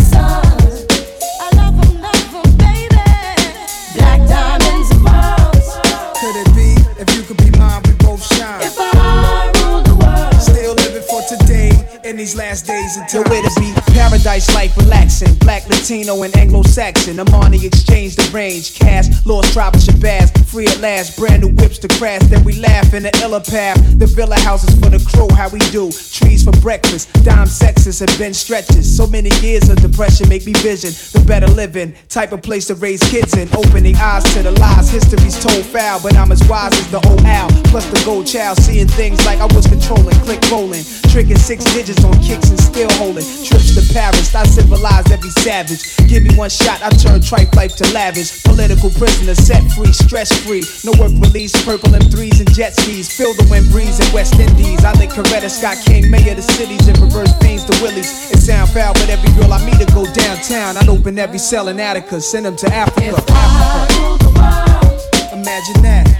these last days until where to be. Paradise life relaxing. Black, Latino, and Anglo Saxon. I'm on the exchange, the range. Cash, lost tribal Shabazz. Free at last. Brand new whips to crash. Then we laugh in the illa path. The villa houses for the crew, how we do. Trees for breakfast. Dime sexes and bench stretches. So many years of depression make me vision the better living. Type of place to raise kids in. Opening eyes to the lies. History's told foul, but I'm as wise as the old owl. Plus the gold child. Seeing things like I was controlling. Click rolling. Tricking six digits on kicks and still holding. Trips to Paris. I civilized every savage. Give me one shot, I turn tripe life to lavish. Political prisoner set free, stress free. No work release, purple M3s and jet skis. Feel the wind breeze in West Indies. I think Coretta Scott King, mayor of the cities, and reverse fiends to Willies. It sound foul, but every girl I meet to go downtown. I'd open every cell in Attica, send them to Africa. Africa. Imagine that.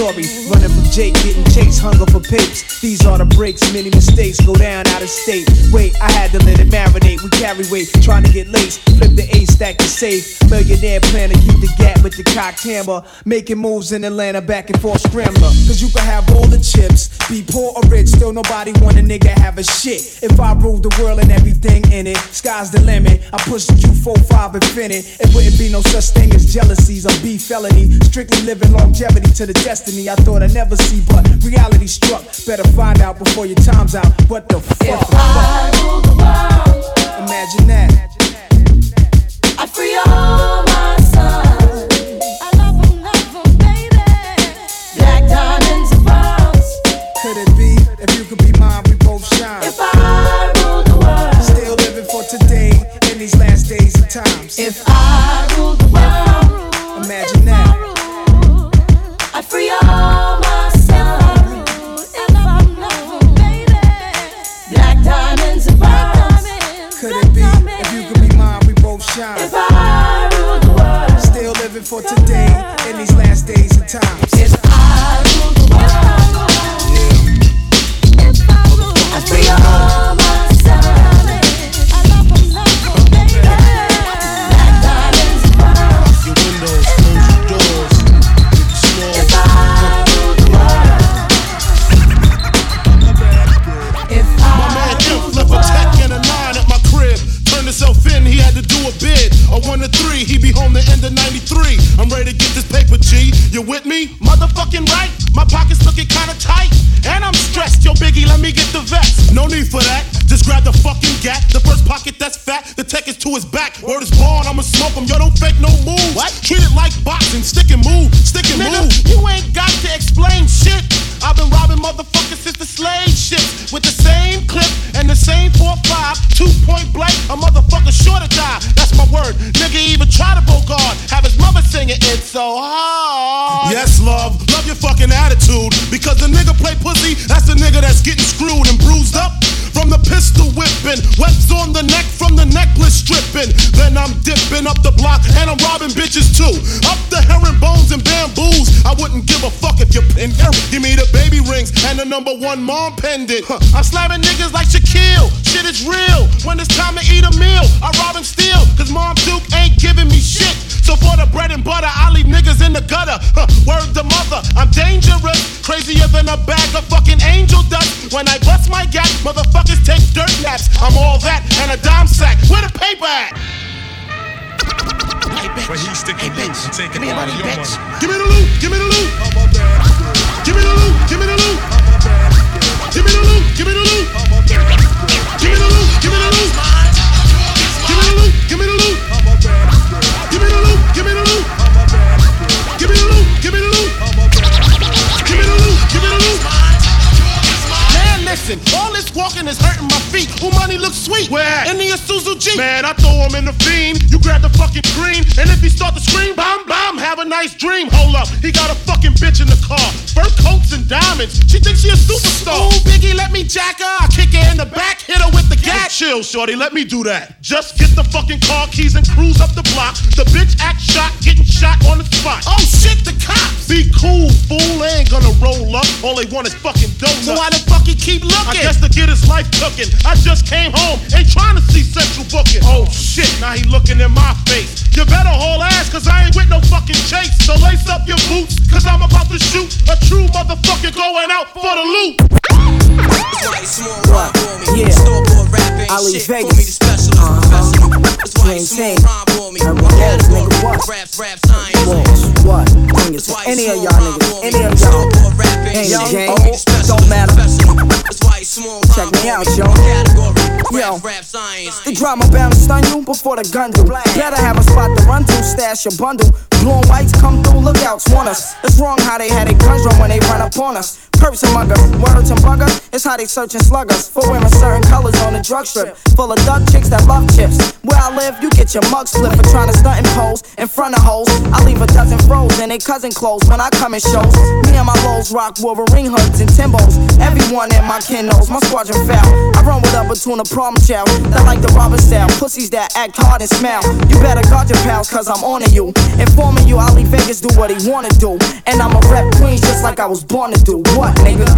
Mandatory. Running from Jake, getting chased, hunger for papes. These are the breaks, many mistakes go down out of state. Wait, I had to let it marinate. We carry weight, trying to get laced. Flip the A stack to safe. Millionaire plan to keep the gap with the cocked hammer. Making moves in Atlanta, back and forth scrambler. Cause you can have all the chips, be poor or rich, still nobody want a nigga have a shit. If I ruled the world and everything in it, sky's the limit. I push the Q45 infinite. It wouldn't be no such thing as jealousies or beef felony. Strictly living longevity to the destiny I thought I'd never see, but reality struck. Better find out before your time's out. What the fuck? If I rule the world, Imagine that. I free all my sons. Black diamonds and pearls. Could it be if you could be mine? We both shine. If I rule the world, still living for today in these last days times. If I rule motherfucking right. My pockets looking kinda tight. And I'm stressed. Yo, Biggie, let me get the vest. No need for that. Just grab the fucking gat. The first pocket that's fat. The tech is to his back. Word is born, I'ma smoke him. Yo, don't fake no move. What? Treat it like boxing. Stick and move. Stick and Nigga, move. you ain't got to explain shit. I've been robbing motherfuckers since the slave shit. With the same clip and the same 4-5. Two point blank, a motherfucker sure to die. That's my word. Nigga even try to bogard. Have his mother singing It's So Hard. Yes, love, love your fucking attitude. Because the nigga play pussy, that's the nigga that's getting screwed and bruised up. From the pistol whipping, webs on the neck from the necklace stripping. Then I'm dipping up the block and I'm robbing bitches too. Up the herringbones and bamboos. I wouldn't give a fuck if you pin Give me the baby rings and the number one mom pendant. Huh. I'm slamming niggas like Shaquille. Shit is real. When it's time to eat a meal, I rob and steal. Cause Mom Duke ain't giving me shit. So for the bread and butter, I leave niggas in the gutter. Huh. Word to mother, I'm dangerous. Crazier than a bag of fucking angel dust. When I bust my gap, motherfuckers take dirt naps. I'm all that and a dime sack. Where the paper at? But he's sticking hey, loose and taking Give me all money, bitch. Give me the loot, give me the loot. Give me the loot, give me the loot. Give me the loot, give me the loot. Give me the loot, give me the loot. Give me the loot, give me the loot. Give me the loot, give me the loot. Listen, all this walking is hurting my feet. Who money looks sweet? Where? In the Isuzu Jeep. Man, I throw him in the fiend. You grab the fucking green, and if he start to scream, bomb, bomb, have a nice dream. Hold up, he got a fucking bitch in the car. Fur coats and diamonds. She thinks she a superstar. Ooh, Biggie, let me jack her. I kick her in the back, hit her with the gat. chill, shorty, let me do that. Just get the fucking car keys and cruise up the block. The bitch act shot, getting shot on the spot. Oh shit, the cops. Be cool, fool. They ain't gonna roll up. All they want is fucking donuts. So why the fuck he keep I looking? guess to get his life cooking. I just came home, ain't trying to see Central booking. Oh shit, now he looking in my face. You better haul ass, cause I ain't with no fucking chase. So lace up your boots, cause I'm about to shoot a true motherfucker going out for the loot. What? Yeah. Ali Vegas. Uh-huh. Same thing. Urban Wolves, nigga, what? Wolves, what? Bring it to any of y'all niggas. Any of y'all. Ain't Young, gang. old, Don't matter. Check me out, yo. Yo. The drama bound to stun you before the gun do. Better have a spot to run to, stash your bundle. Blue and whites come through, lookouts want us. It's wrong how they had it guns run when they run up on us. Perps and muggers, words and bugger. It's how they search and slug us. For women certain colors on the drug strip. Full of duck chicks that love chips. Where I live, you get your mug split for trying to stunt and pose in front of hoes. I leave a dozen froze in they cousin clothes when I come in shows. Me and my lows rock Wolverine hoods and Timbos. Everyone in my kin knows my squadron foul. I run with a between a that like the robber style. Pussies that act hard and smile. You better guard your pals cause I'm on to you. Informing you, Ali Vegas do what he wanna do. And I'ma rep Queens just like I was born to do. What, nigga?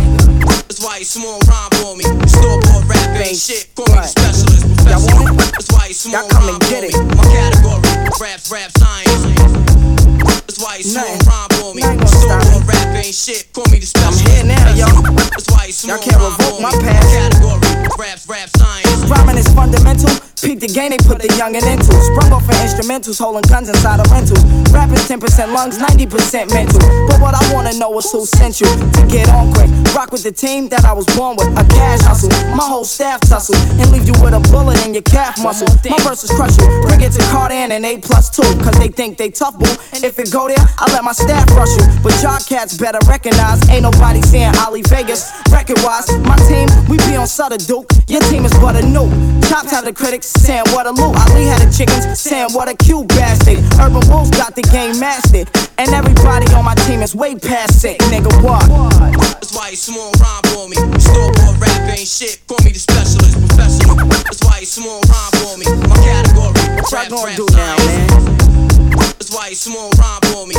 That's why you small rhyme for me. Store bought rap ain't shit. Call me the specialist professional. That's why you small rhyme on me. My category, rap, rap science. That's why you small rhyme on me. Store bought rap ain't shit. Call me the specialist. here now, yo. That's why you small Y'all can't rhyme revoke on my past. Category, rap, rap science. Rhyming is fundamental. Peep the game they put the youngin' into. Sprung off for instrumentals, holding guns inside of rentals. Rappers 10% lungs, 90% mental. But what I wanna know is who sent you to get on quick. Rock with the team that I was born with. A cash hustle, my whole staff tussle, and leave you with a bullet in your calf muscle. My verses crush you. Bring it to Cardan and A plus two, cause they think they tough, boo. If it go there, I let my staff rush you. But y'all cats better recognize, ain't nobody saying Ali Vegas. Record wise, my team, we be on Sutter Duke. Your team is but a new. Chops have the critics saying what a loot. Ali had the chickens saying what a cute bastard. Urban Wolves got the game mastered. And everybody on my team is way past sick, nigga. What? That's why you small rhyme on me. Store rap ain't shit. Call me the specialist professional. That's why you small rhyme on me. My category, rap, rap do now, science. That's why you small rhyme on me.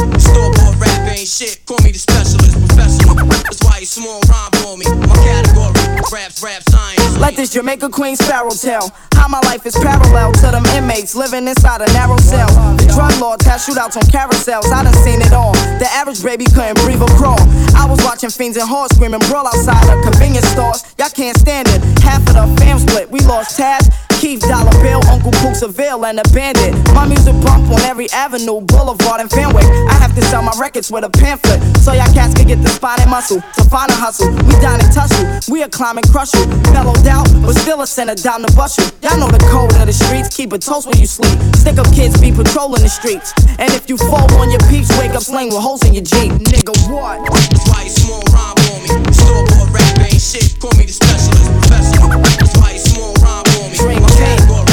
Rap ain't shit. Call me the specialist professional. That's why you small rhyme on me. My category, rap, rap science. Let this Jamaica Queen sparrow tell how my life is parallel to them inmates living inside a narrow cell. The drug lords have shootouts on carousels. I done seen it all. The average baby couldn't breathe or crawl. I was watching fiends and whores screaming brawl outside of convenience stores. Y'all can't stand it. Half of the fam split. We lost Taz. Keith Dollar Bill, Uncle Pook Seville, and a bandit. My music bump on every avenue, boulevard, and I have to sell my records with a pamphlet, so y'all cats can get the spot and muscle. To find a hustle, we down and tussle. We a climb and crush you. Mellowed out, but still a center down the bus you. Y'all know the code of the streets, keep it toast when you sleep. Stick up kids be patrolling the streets. And if you fall on your peeps, wake up slang with holes in your Jeep. Nigga, what? That's why you small rhyme on me. Store rap ain't shit. Call me the specialist professional. That's why you small rhyme on me. Drink My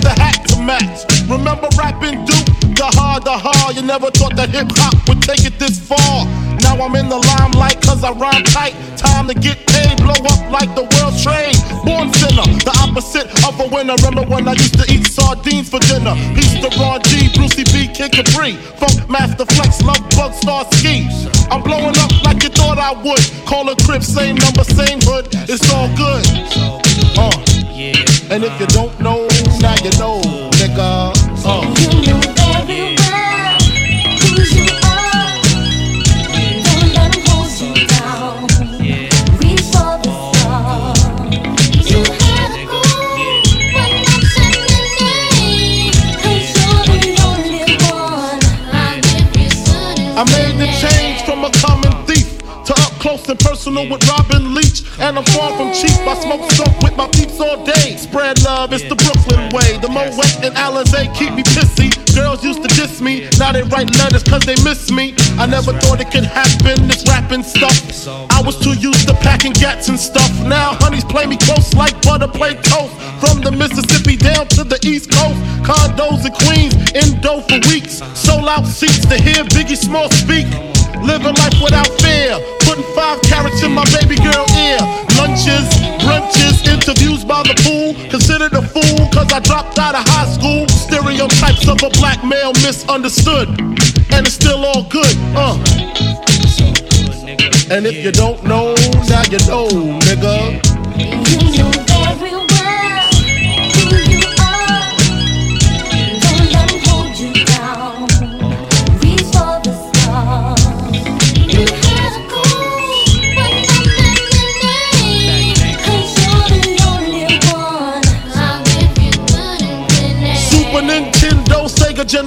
the hat to match. Remember rapping Duke? The hard, the hard. You never thought that hip hop would take it this far. Now I'm in the limelight cause I rhyme tight. Time to get paid, blow up like the world trade. Born sinner, the opposite of a winner. Remember when I used to eat sardines for dinner? Peace to Ron G, Brucey B, Kid Capri. Funkmaster Flex, Love Bug, Star Ski. I'm blowing up like you thought I would. Call a crib, same number, same hood. It's all good. Uh. And if you don't know, now you know, nigga. Uh. Personal with Robin Leach. And I'm far from cheap. I smoke soap with my peeps all day. Spread love, it's the Brooklyn way. The Moet and Alizé keep me pissy. Girls used to diss me, now they write letters cause they miss me. I never thought it could happen, this rapping stuff. I was too used to packing gats and stuff. Now honeys play me close like butter play toast. From the Mississippi down to the East Coast. Condos in Queens, indo for weeks. Sold out seats to hear Biggie Small speak. Living life without fear. Putting five carrots in my baby girl ear. Lunches, brunches, interviews by the pool. Considered a fool cause I dropped out of high school. Stereotypes of a black male misunderstood. And it's still all good, uh. And if you don't know, now you know, nigga.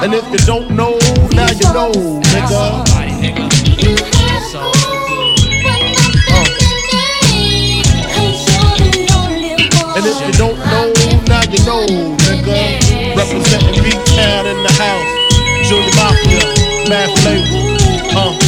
And if you don't know, now you know, nigga. And if you don't know, now you know, nigga. Representing Beat Town in the house. Junior Mafia, Mad Flavor. Uh.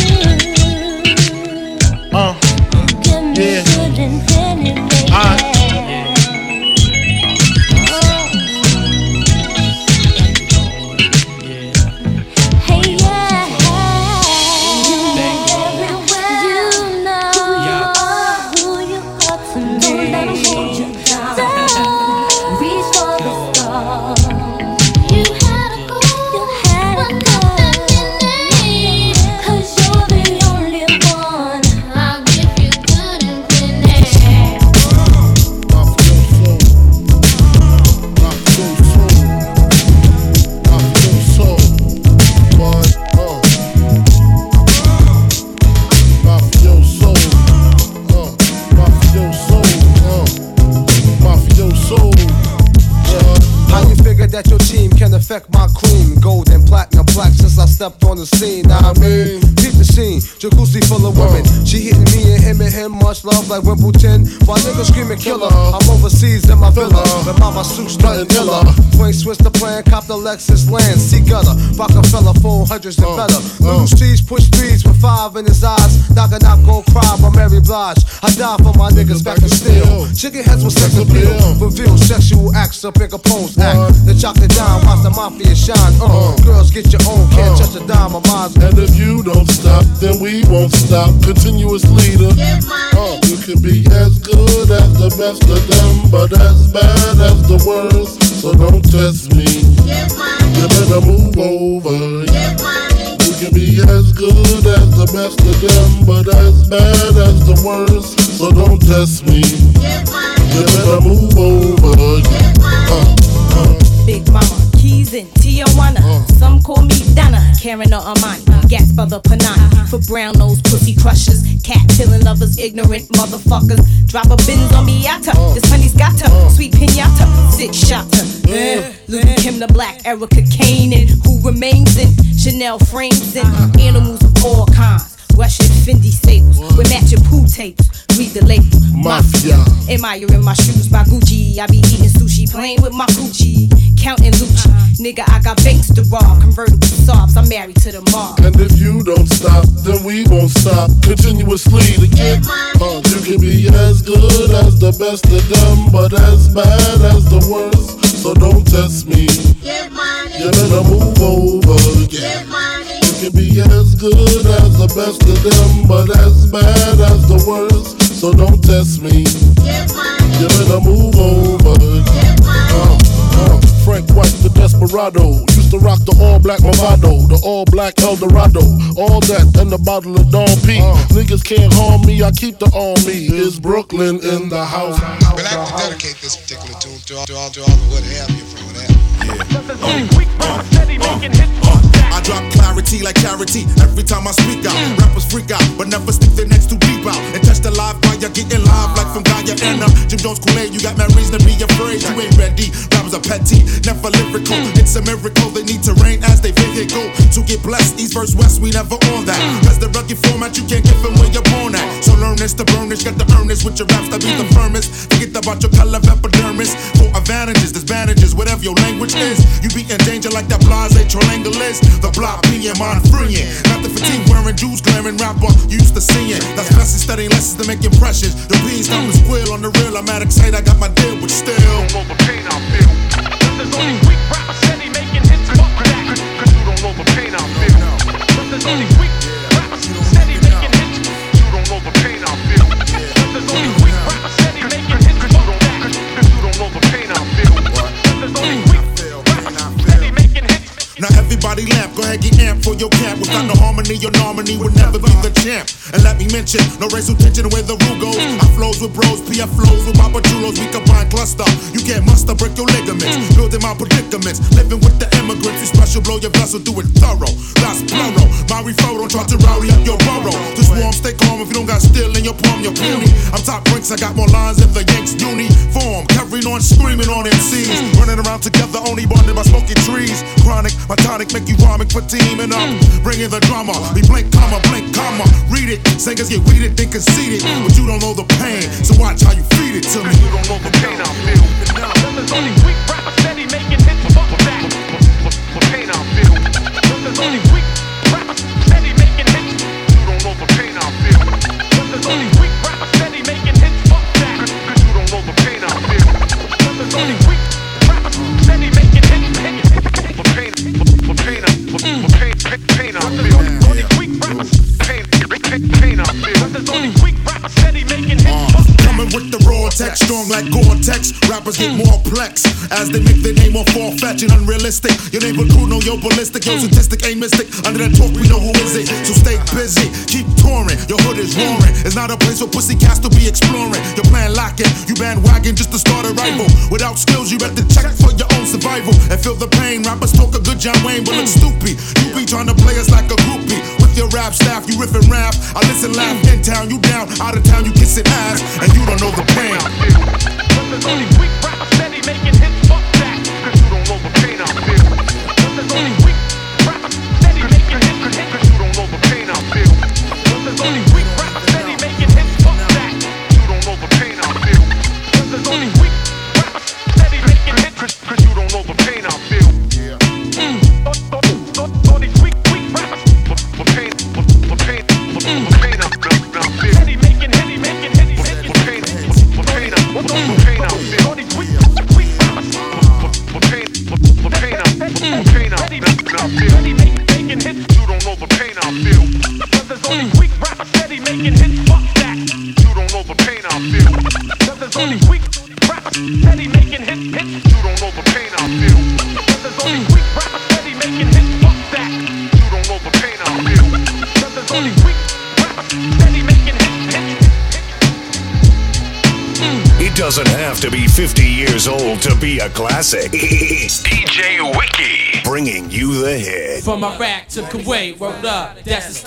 That your team can affect my cream. Stepped on the scene. Now I mean, the scene. Jacuzzi full of women. She hitting me and him and him. Much love like Wimbledon. While niggas screaming killer. I'm overseas in my villa. With mama suits nothing iller. Twin switch the plan. Cop the Lexus land. See gutter. Rockefeller. Four hundreds and uh, better. Uh. Little C's push threes with five in his eyes. Knock a knock, go cry by Mary Blige. I die for my niggas back in steel. Chicken heads with sex appeal. Reveal sexual acts up in a pose act. The chocolate dime, watch the mafia shine. Uh. uh, girls get your own, can't touch a dime of mine. And if you don't stop, then we won't stop. Continuous leader. Uh, you can be as good as the best of them, but as bad as the worst. So don't test me. You better move over. You can be as good as the best of them, but as bad as the worst. So don't test me. You better move over. Uh, uh. Big Mama, in Tijuana. Some call me Donna, Karen or Amani. Gas for the Panani. For brown nose pussy crushers. Cat killing lovers, ignorant motherfuckers. Drop a bins on Miata. This honey's got her. Sweet pinata. Six shotter. Uh, Lil' Kim the Black, Erica Kane. And who remains in Chanel frames and animals of all kinds. Russian Fendi staples with matching pool tapes. Read the label. Mafia. Admiring my shoes by Gucci. I be eating sushi, playing with my coochie. Counting Lucci. Nigga, I got banks to rob. Convertible sobs. I'm married to the mob. And if you don't stop, then we won't stop. Continuously to get uh, You can be as good as the best of them, but as bad as the worst. So don't test me. You better move over. Yeah. You can be as good as the best of them, but as bad as the worst. So don't test me. You better move over. Uh, uh, Frank White, the desperado. Used to rock the all black Movado, the all black Eldorado. All that and the bottle of Don P. Uh. Niggas can't harm me, I keep the on me. Is Brooklyn in the house? But I have to dedicate this particular tune to all, to all, to all the what have you from what have you. I drop clarity like charity every time I speak out. Mm. Rappers freak out, but never stick their necks too deep out. And touch the live fire, getting live like from Guyana. Mm. Jim Jones Kool-Aid, you got mad reason to be afraid. You ain't ready. Rappers are petty, never lyrical. Mm. It's a miracle they need to rain as they vehicle to get blessed. East verse West, we never on that. Cause the rugged format you can't get from where you're born at. So learn this to burn this, got the earnest with your raps that be the firmest. Forget about your color of epidermis. For advantages, disadvantages, whatever your language is. You be in danger like that blase triangle is. The block being mind freeing. Not the fatigue wearing Jews glaring rapper you used to seeing. That's blessing studying lessons to make impressions. The bees stop to squill on the real. I'm at excited, I got my deal, but still. Don't know the pain I feel. There's only weak rappers steady making hits. Fuck that. Cause you don't know the pain I feel. There's only weak rappers steady making hits. You don't know the pain I feel. There's only Now everybody laugh, go ahead get amped for your camp. Without no harmony, your nominee would never be the champ. And let me mention, no racial tension where the rule goes. I flows with bros, PF flows with Papa Chulos, we combine cluster. You can't muster, break your ligaments. Building my predicaments, living with the immigrants. You special, blow your vessel, do it thorough. That's plural. My referral, don't try to rowdy up your burrow. Just warm, stay calm if you don't got steel in your palm, you're puny. I'm top ranks, I got more lines than the Yanks uniform. Carrying on, screaming on MCs. Running around together, only bonded by smoking trees. Chronic, my tonic make you vomit for teaming up. Bringing the drama, we blink, comma, blink, comma. Read it, singers get weeded, then conceited. But you don't know the pain, so watch how you feed it to me. You don't know the pain I feel. There's only weak rappers steady making hits. Fuck that. The pain I feel. There's only weak rappers steady making hits. You don't know the pain I feel. There's only weak pain, I feel. Only weak rappers, pain, pain I feel. There's only weak rappers steady making hits. Coming with the raw text, strong like Gore-Tex. Rappers get more plex as they make their name more far-fetched and unrealistic. Your neighbor crew know you're ballistic, your statistic ain't mystic. Under that talk, we know who is it. So stay busy, keep touring. Your hood is roaring. It's not a place for pussy cats to be exploring. Your plan locking, you bandwagon just to start a rival. Without skills, you better check for your own survival and feel the pain. Rappers talk a good John Wayne, but look stupid. You be trying to play us like a groupie. With your rap staff, you riff and rap. I listen, laugh in town, you down, out of town, you kissing ass, and you don't know the pain.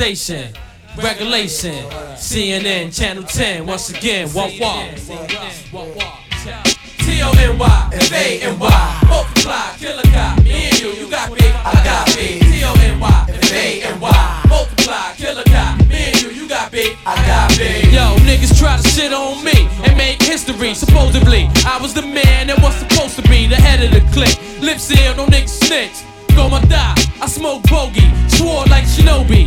Station. Regulation, CNN, Channel 10, once again, walk, walk. T-O-N-Y, F-A-N-Y, multiply, kill a cop, me and you, you got me, I got me. T-O-N-Y, F-A-N-Y, multiply, kill a cop, me and you, you got me, I got me. Yo, niggas try to shit on me and make history, supposedly. I was the man that was supposed to be the head of the clique. Lip seal, no niggas snitch. Go my die, I smoke bogey, swore like Shinobi.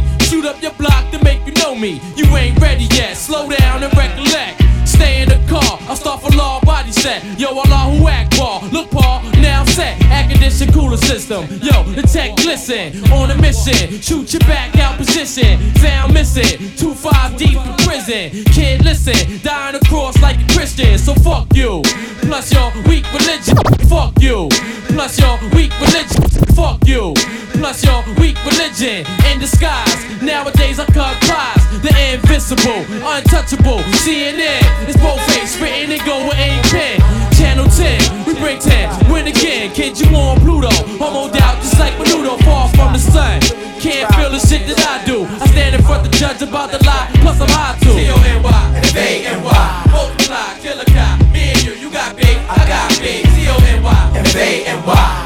Me. You ain't ready yet, slow down and recollect. Stay in the car, I start for law body set. Yo, Allah who act ball. Look, Paul, now I'm set. Air condition cooler system. Yo, the tech glisten. On a mission, shoot your back out position. Sound missing, two five deep in prison. Kid, listen, dying across like a Christian. So fuck you. Plus your weak religion. Fuck you. Plus your weak religion. Fuck you. Plus your weak religion in disguise. Nowadays I cut prize. The invisible, untouchable. CNN It's both face spitting and go with ain't pen. Channel 10, we bring 10. Win again, kid, you on Pluto. Homo doubt just like Menudo, far from the sun. Can't feel the shit that I do. I stand in front of the judge about the lie, plus I'm high too. T-O-N-Y, F-A-N-Y, multiply, kill a cop. Me and you, you got big, I got big. T-O-N-Y, F-A-N-Y,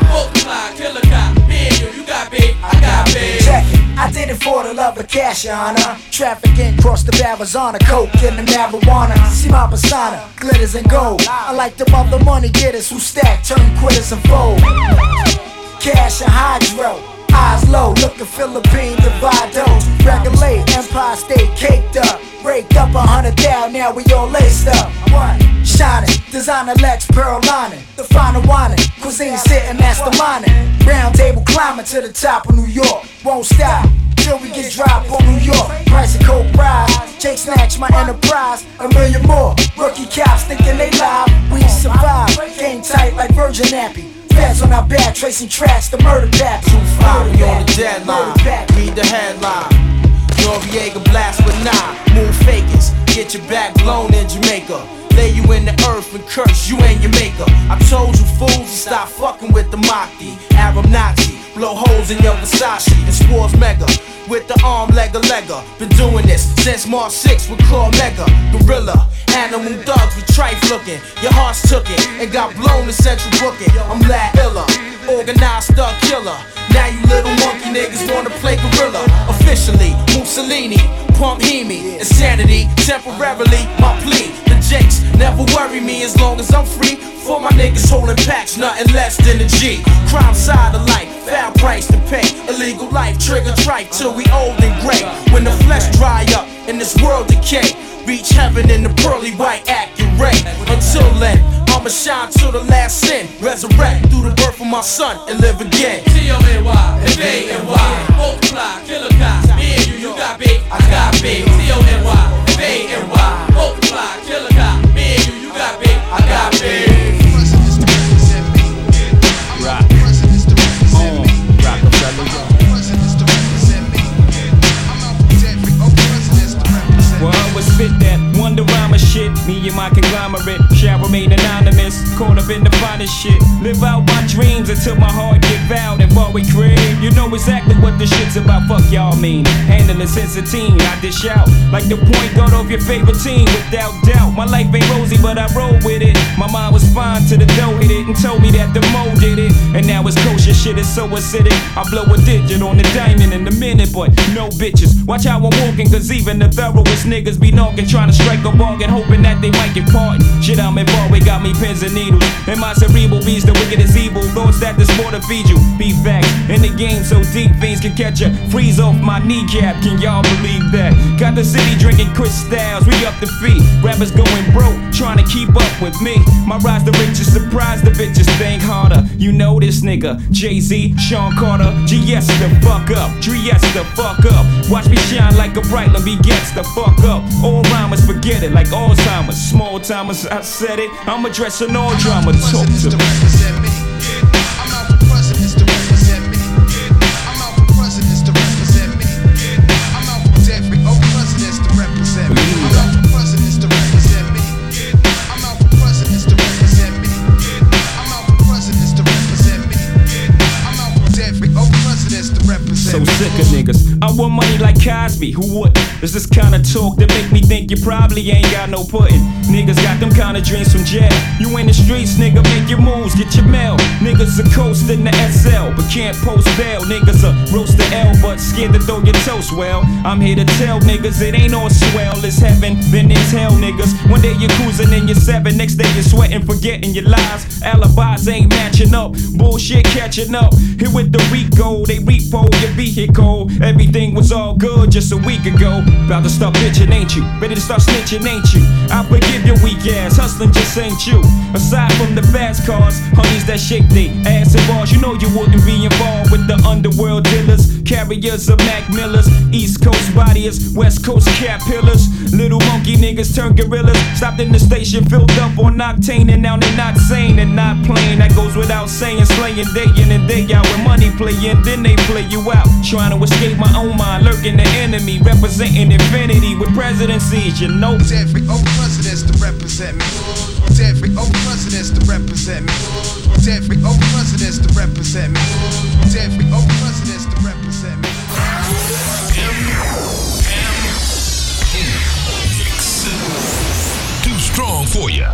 I did it for the love of cash, your honor. Trafficking across the Arizona, coke and the marijuana. See my persona, glitters and gold. I like them other money getters who stack, turn quitters and fold. Cash and hydro. Eyes low, looking Philippine Divido. Regulate, Empire State caked up. Raked up a hundred down, now we all laced up. What? Shining, designer Lex Pearl lining. The final whining, cuisine sitting masterminding. Round table climbing to the top of New York. Won't stop till we get dropped on New York. Price of coke rise. Jake snatch my enterprise. A million more. Rookie cops thinking they live. We survive. Game tight like Virgin Nappy. Feds on our back, tracing tracks, the murder back. Two five, we on the deadline. Read the headline. Noriega blast with nine. Move fakers, get your back blown in Jamaica. Lay you in the earth and curse you and your maker. I told you fools to stop fucking with the Maki. Arab Nazi, blow holes in your Versace. And Spores Mega with the arm legger legger. Been doing this since March 6 with Claw Mega. Gorilla, animal thugs with trife looking. Your heart's took it and got blown to central booking. I'm Lad Illa, organized thug killer. Now you little monkey niggas wanna play gorilla. Officially, Mussolini, pump Hemi, insanity, temporarily, my plea. Never worry me as long as I'm free. For my niggas holding packs, nothing less than a G. Crime side of life, foul price to pay. Illegal life, trigger tripe till we old and gray. When the flesh dry up and this world decay, reach heaven in the pearly white accurate. Until then, I'ma shine till the last sin. Resurrect through the birth of my son and live again. T-O-N-Y, F-A-N-Y, multiply, kill a cop. Me and you, you got big, I got big. T-O-N-Y, F-A-N-Y, multiply, kill a cop. Me and you, you got big, I got big. That wonder rhyme of shit. Me and my conglomerate shall remain anonymous. Caught up in the finest shit. Live out my dreams until my heart get vowed and what we crave. You know exactly what this shit's about. Fuck y'all mean. Handling since a teen, I dish out like the point guard of your favorite team. Without doubt, my life ain't rosy, but I roll with it. My mind was fine to the dough hit it and told me that the mo did it. And now it's kosher shit is so acidic. I blow a digit on the diamond in a minute, but no bitches. Watch how I'm walking, cause even the thoroughest niggas be knocking, trying to strike a bargain, hoping that they might get caught. Shit, I'm involved, we got me pins and needles. And my cerebral beats the wickedest evil. Thoughts that this more to feed you. Be facts in the game so deep, things can catch ya. Freeze off my kneecap, can y'all believe that? Got the city drinking Chris Styles, we up the feet. Rappers going broke, trying to keep up with me. My rise the riches, surprise the bitches, think harder. You know this nigga. Jay Z, Sean Carter, GS the fuck up. Dries the fuck up. Watch me shine like a bright lamp, he gets the fuck up. All rhymers forget it like Alzheimer's. Small timers, I said it. I'm addressing all drama. Talk to me. Cosby, who would? There's this kind of talk that make me think you probably ain't got no pudding. Niggas got them kind of dreams from jail. You in the streets, nigga, make your moves, get your mail. Niggas are coasting the SL, but can't post bail. Niggas are roast the L, but scared to throw your toast. Well, I'm here to tell niggas it ain't all swell. It's heaven, then it's hell, niggas. One day you're cruising in your seven, next day you're sweating, forgetting your lies. Alibis ain't matching up, bullshit catching up. Here with the Rico, they repo your vehicle. Everything was all good just a week ago. About to start bitching, ain't you? Ready to start snitching, ain't you? I forgive your weak ass, hustling just ain't you. Aside from the fast cars, honeys that shake they ass and balls, you know you wouldn't be involved with the underworld dealers, carriers of Mac Millers, East Coast bodyers, West Coast cat pillars. Little monkey niggas turn gorillas. Stopped in the station, filled up on octane, and now they're not sane and not playing. That goes without saying, slaying day in and day out. When money playing, then they play you out. Trying to escape my own mind, lurking the enemy, representing infinity with presidencies, you know. Every old president's to represent me. Every old president's to represent me. Every old president's to represent me. Every old president's to represent me. Too strong for you.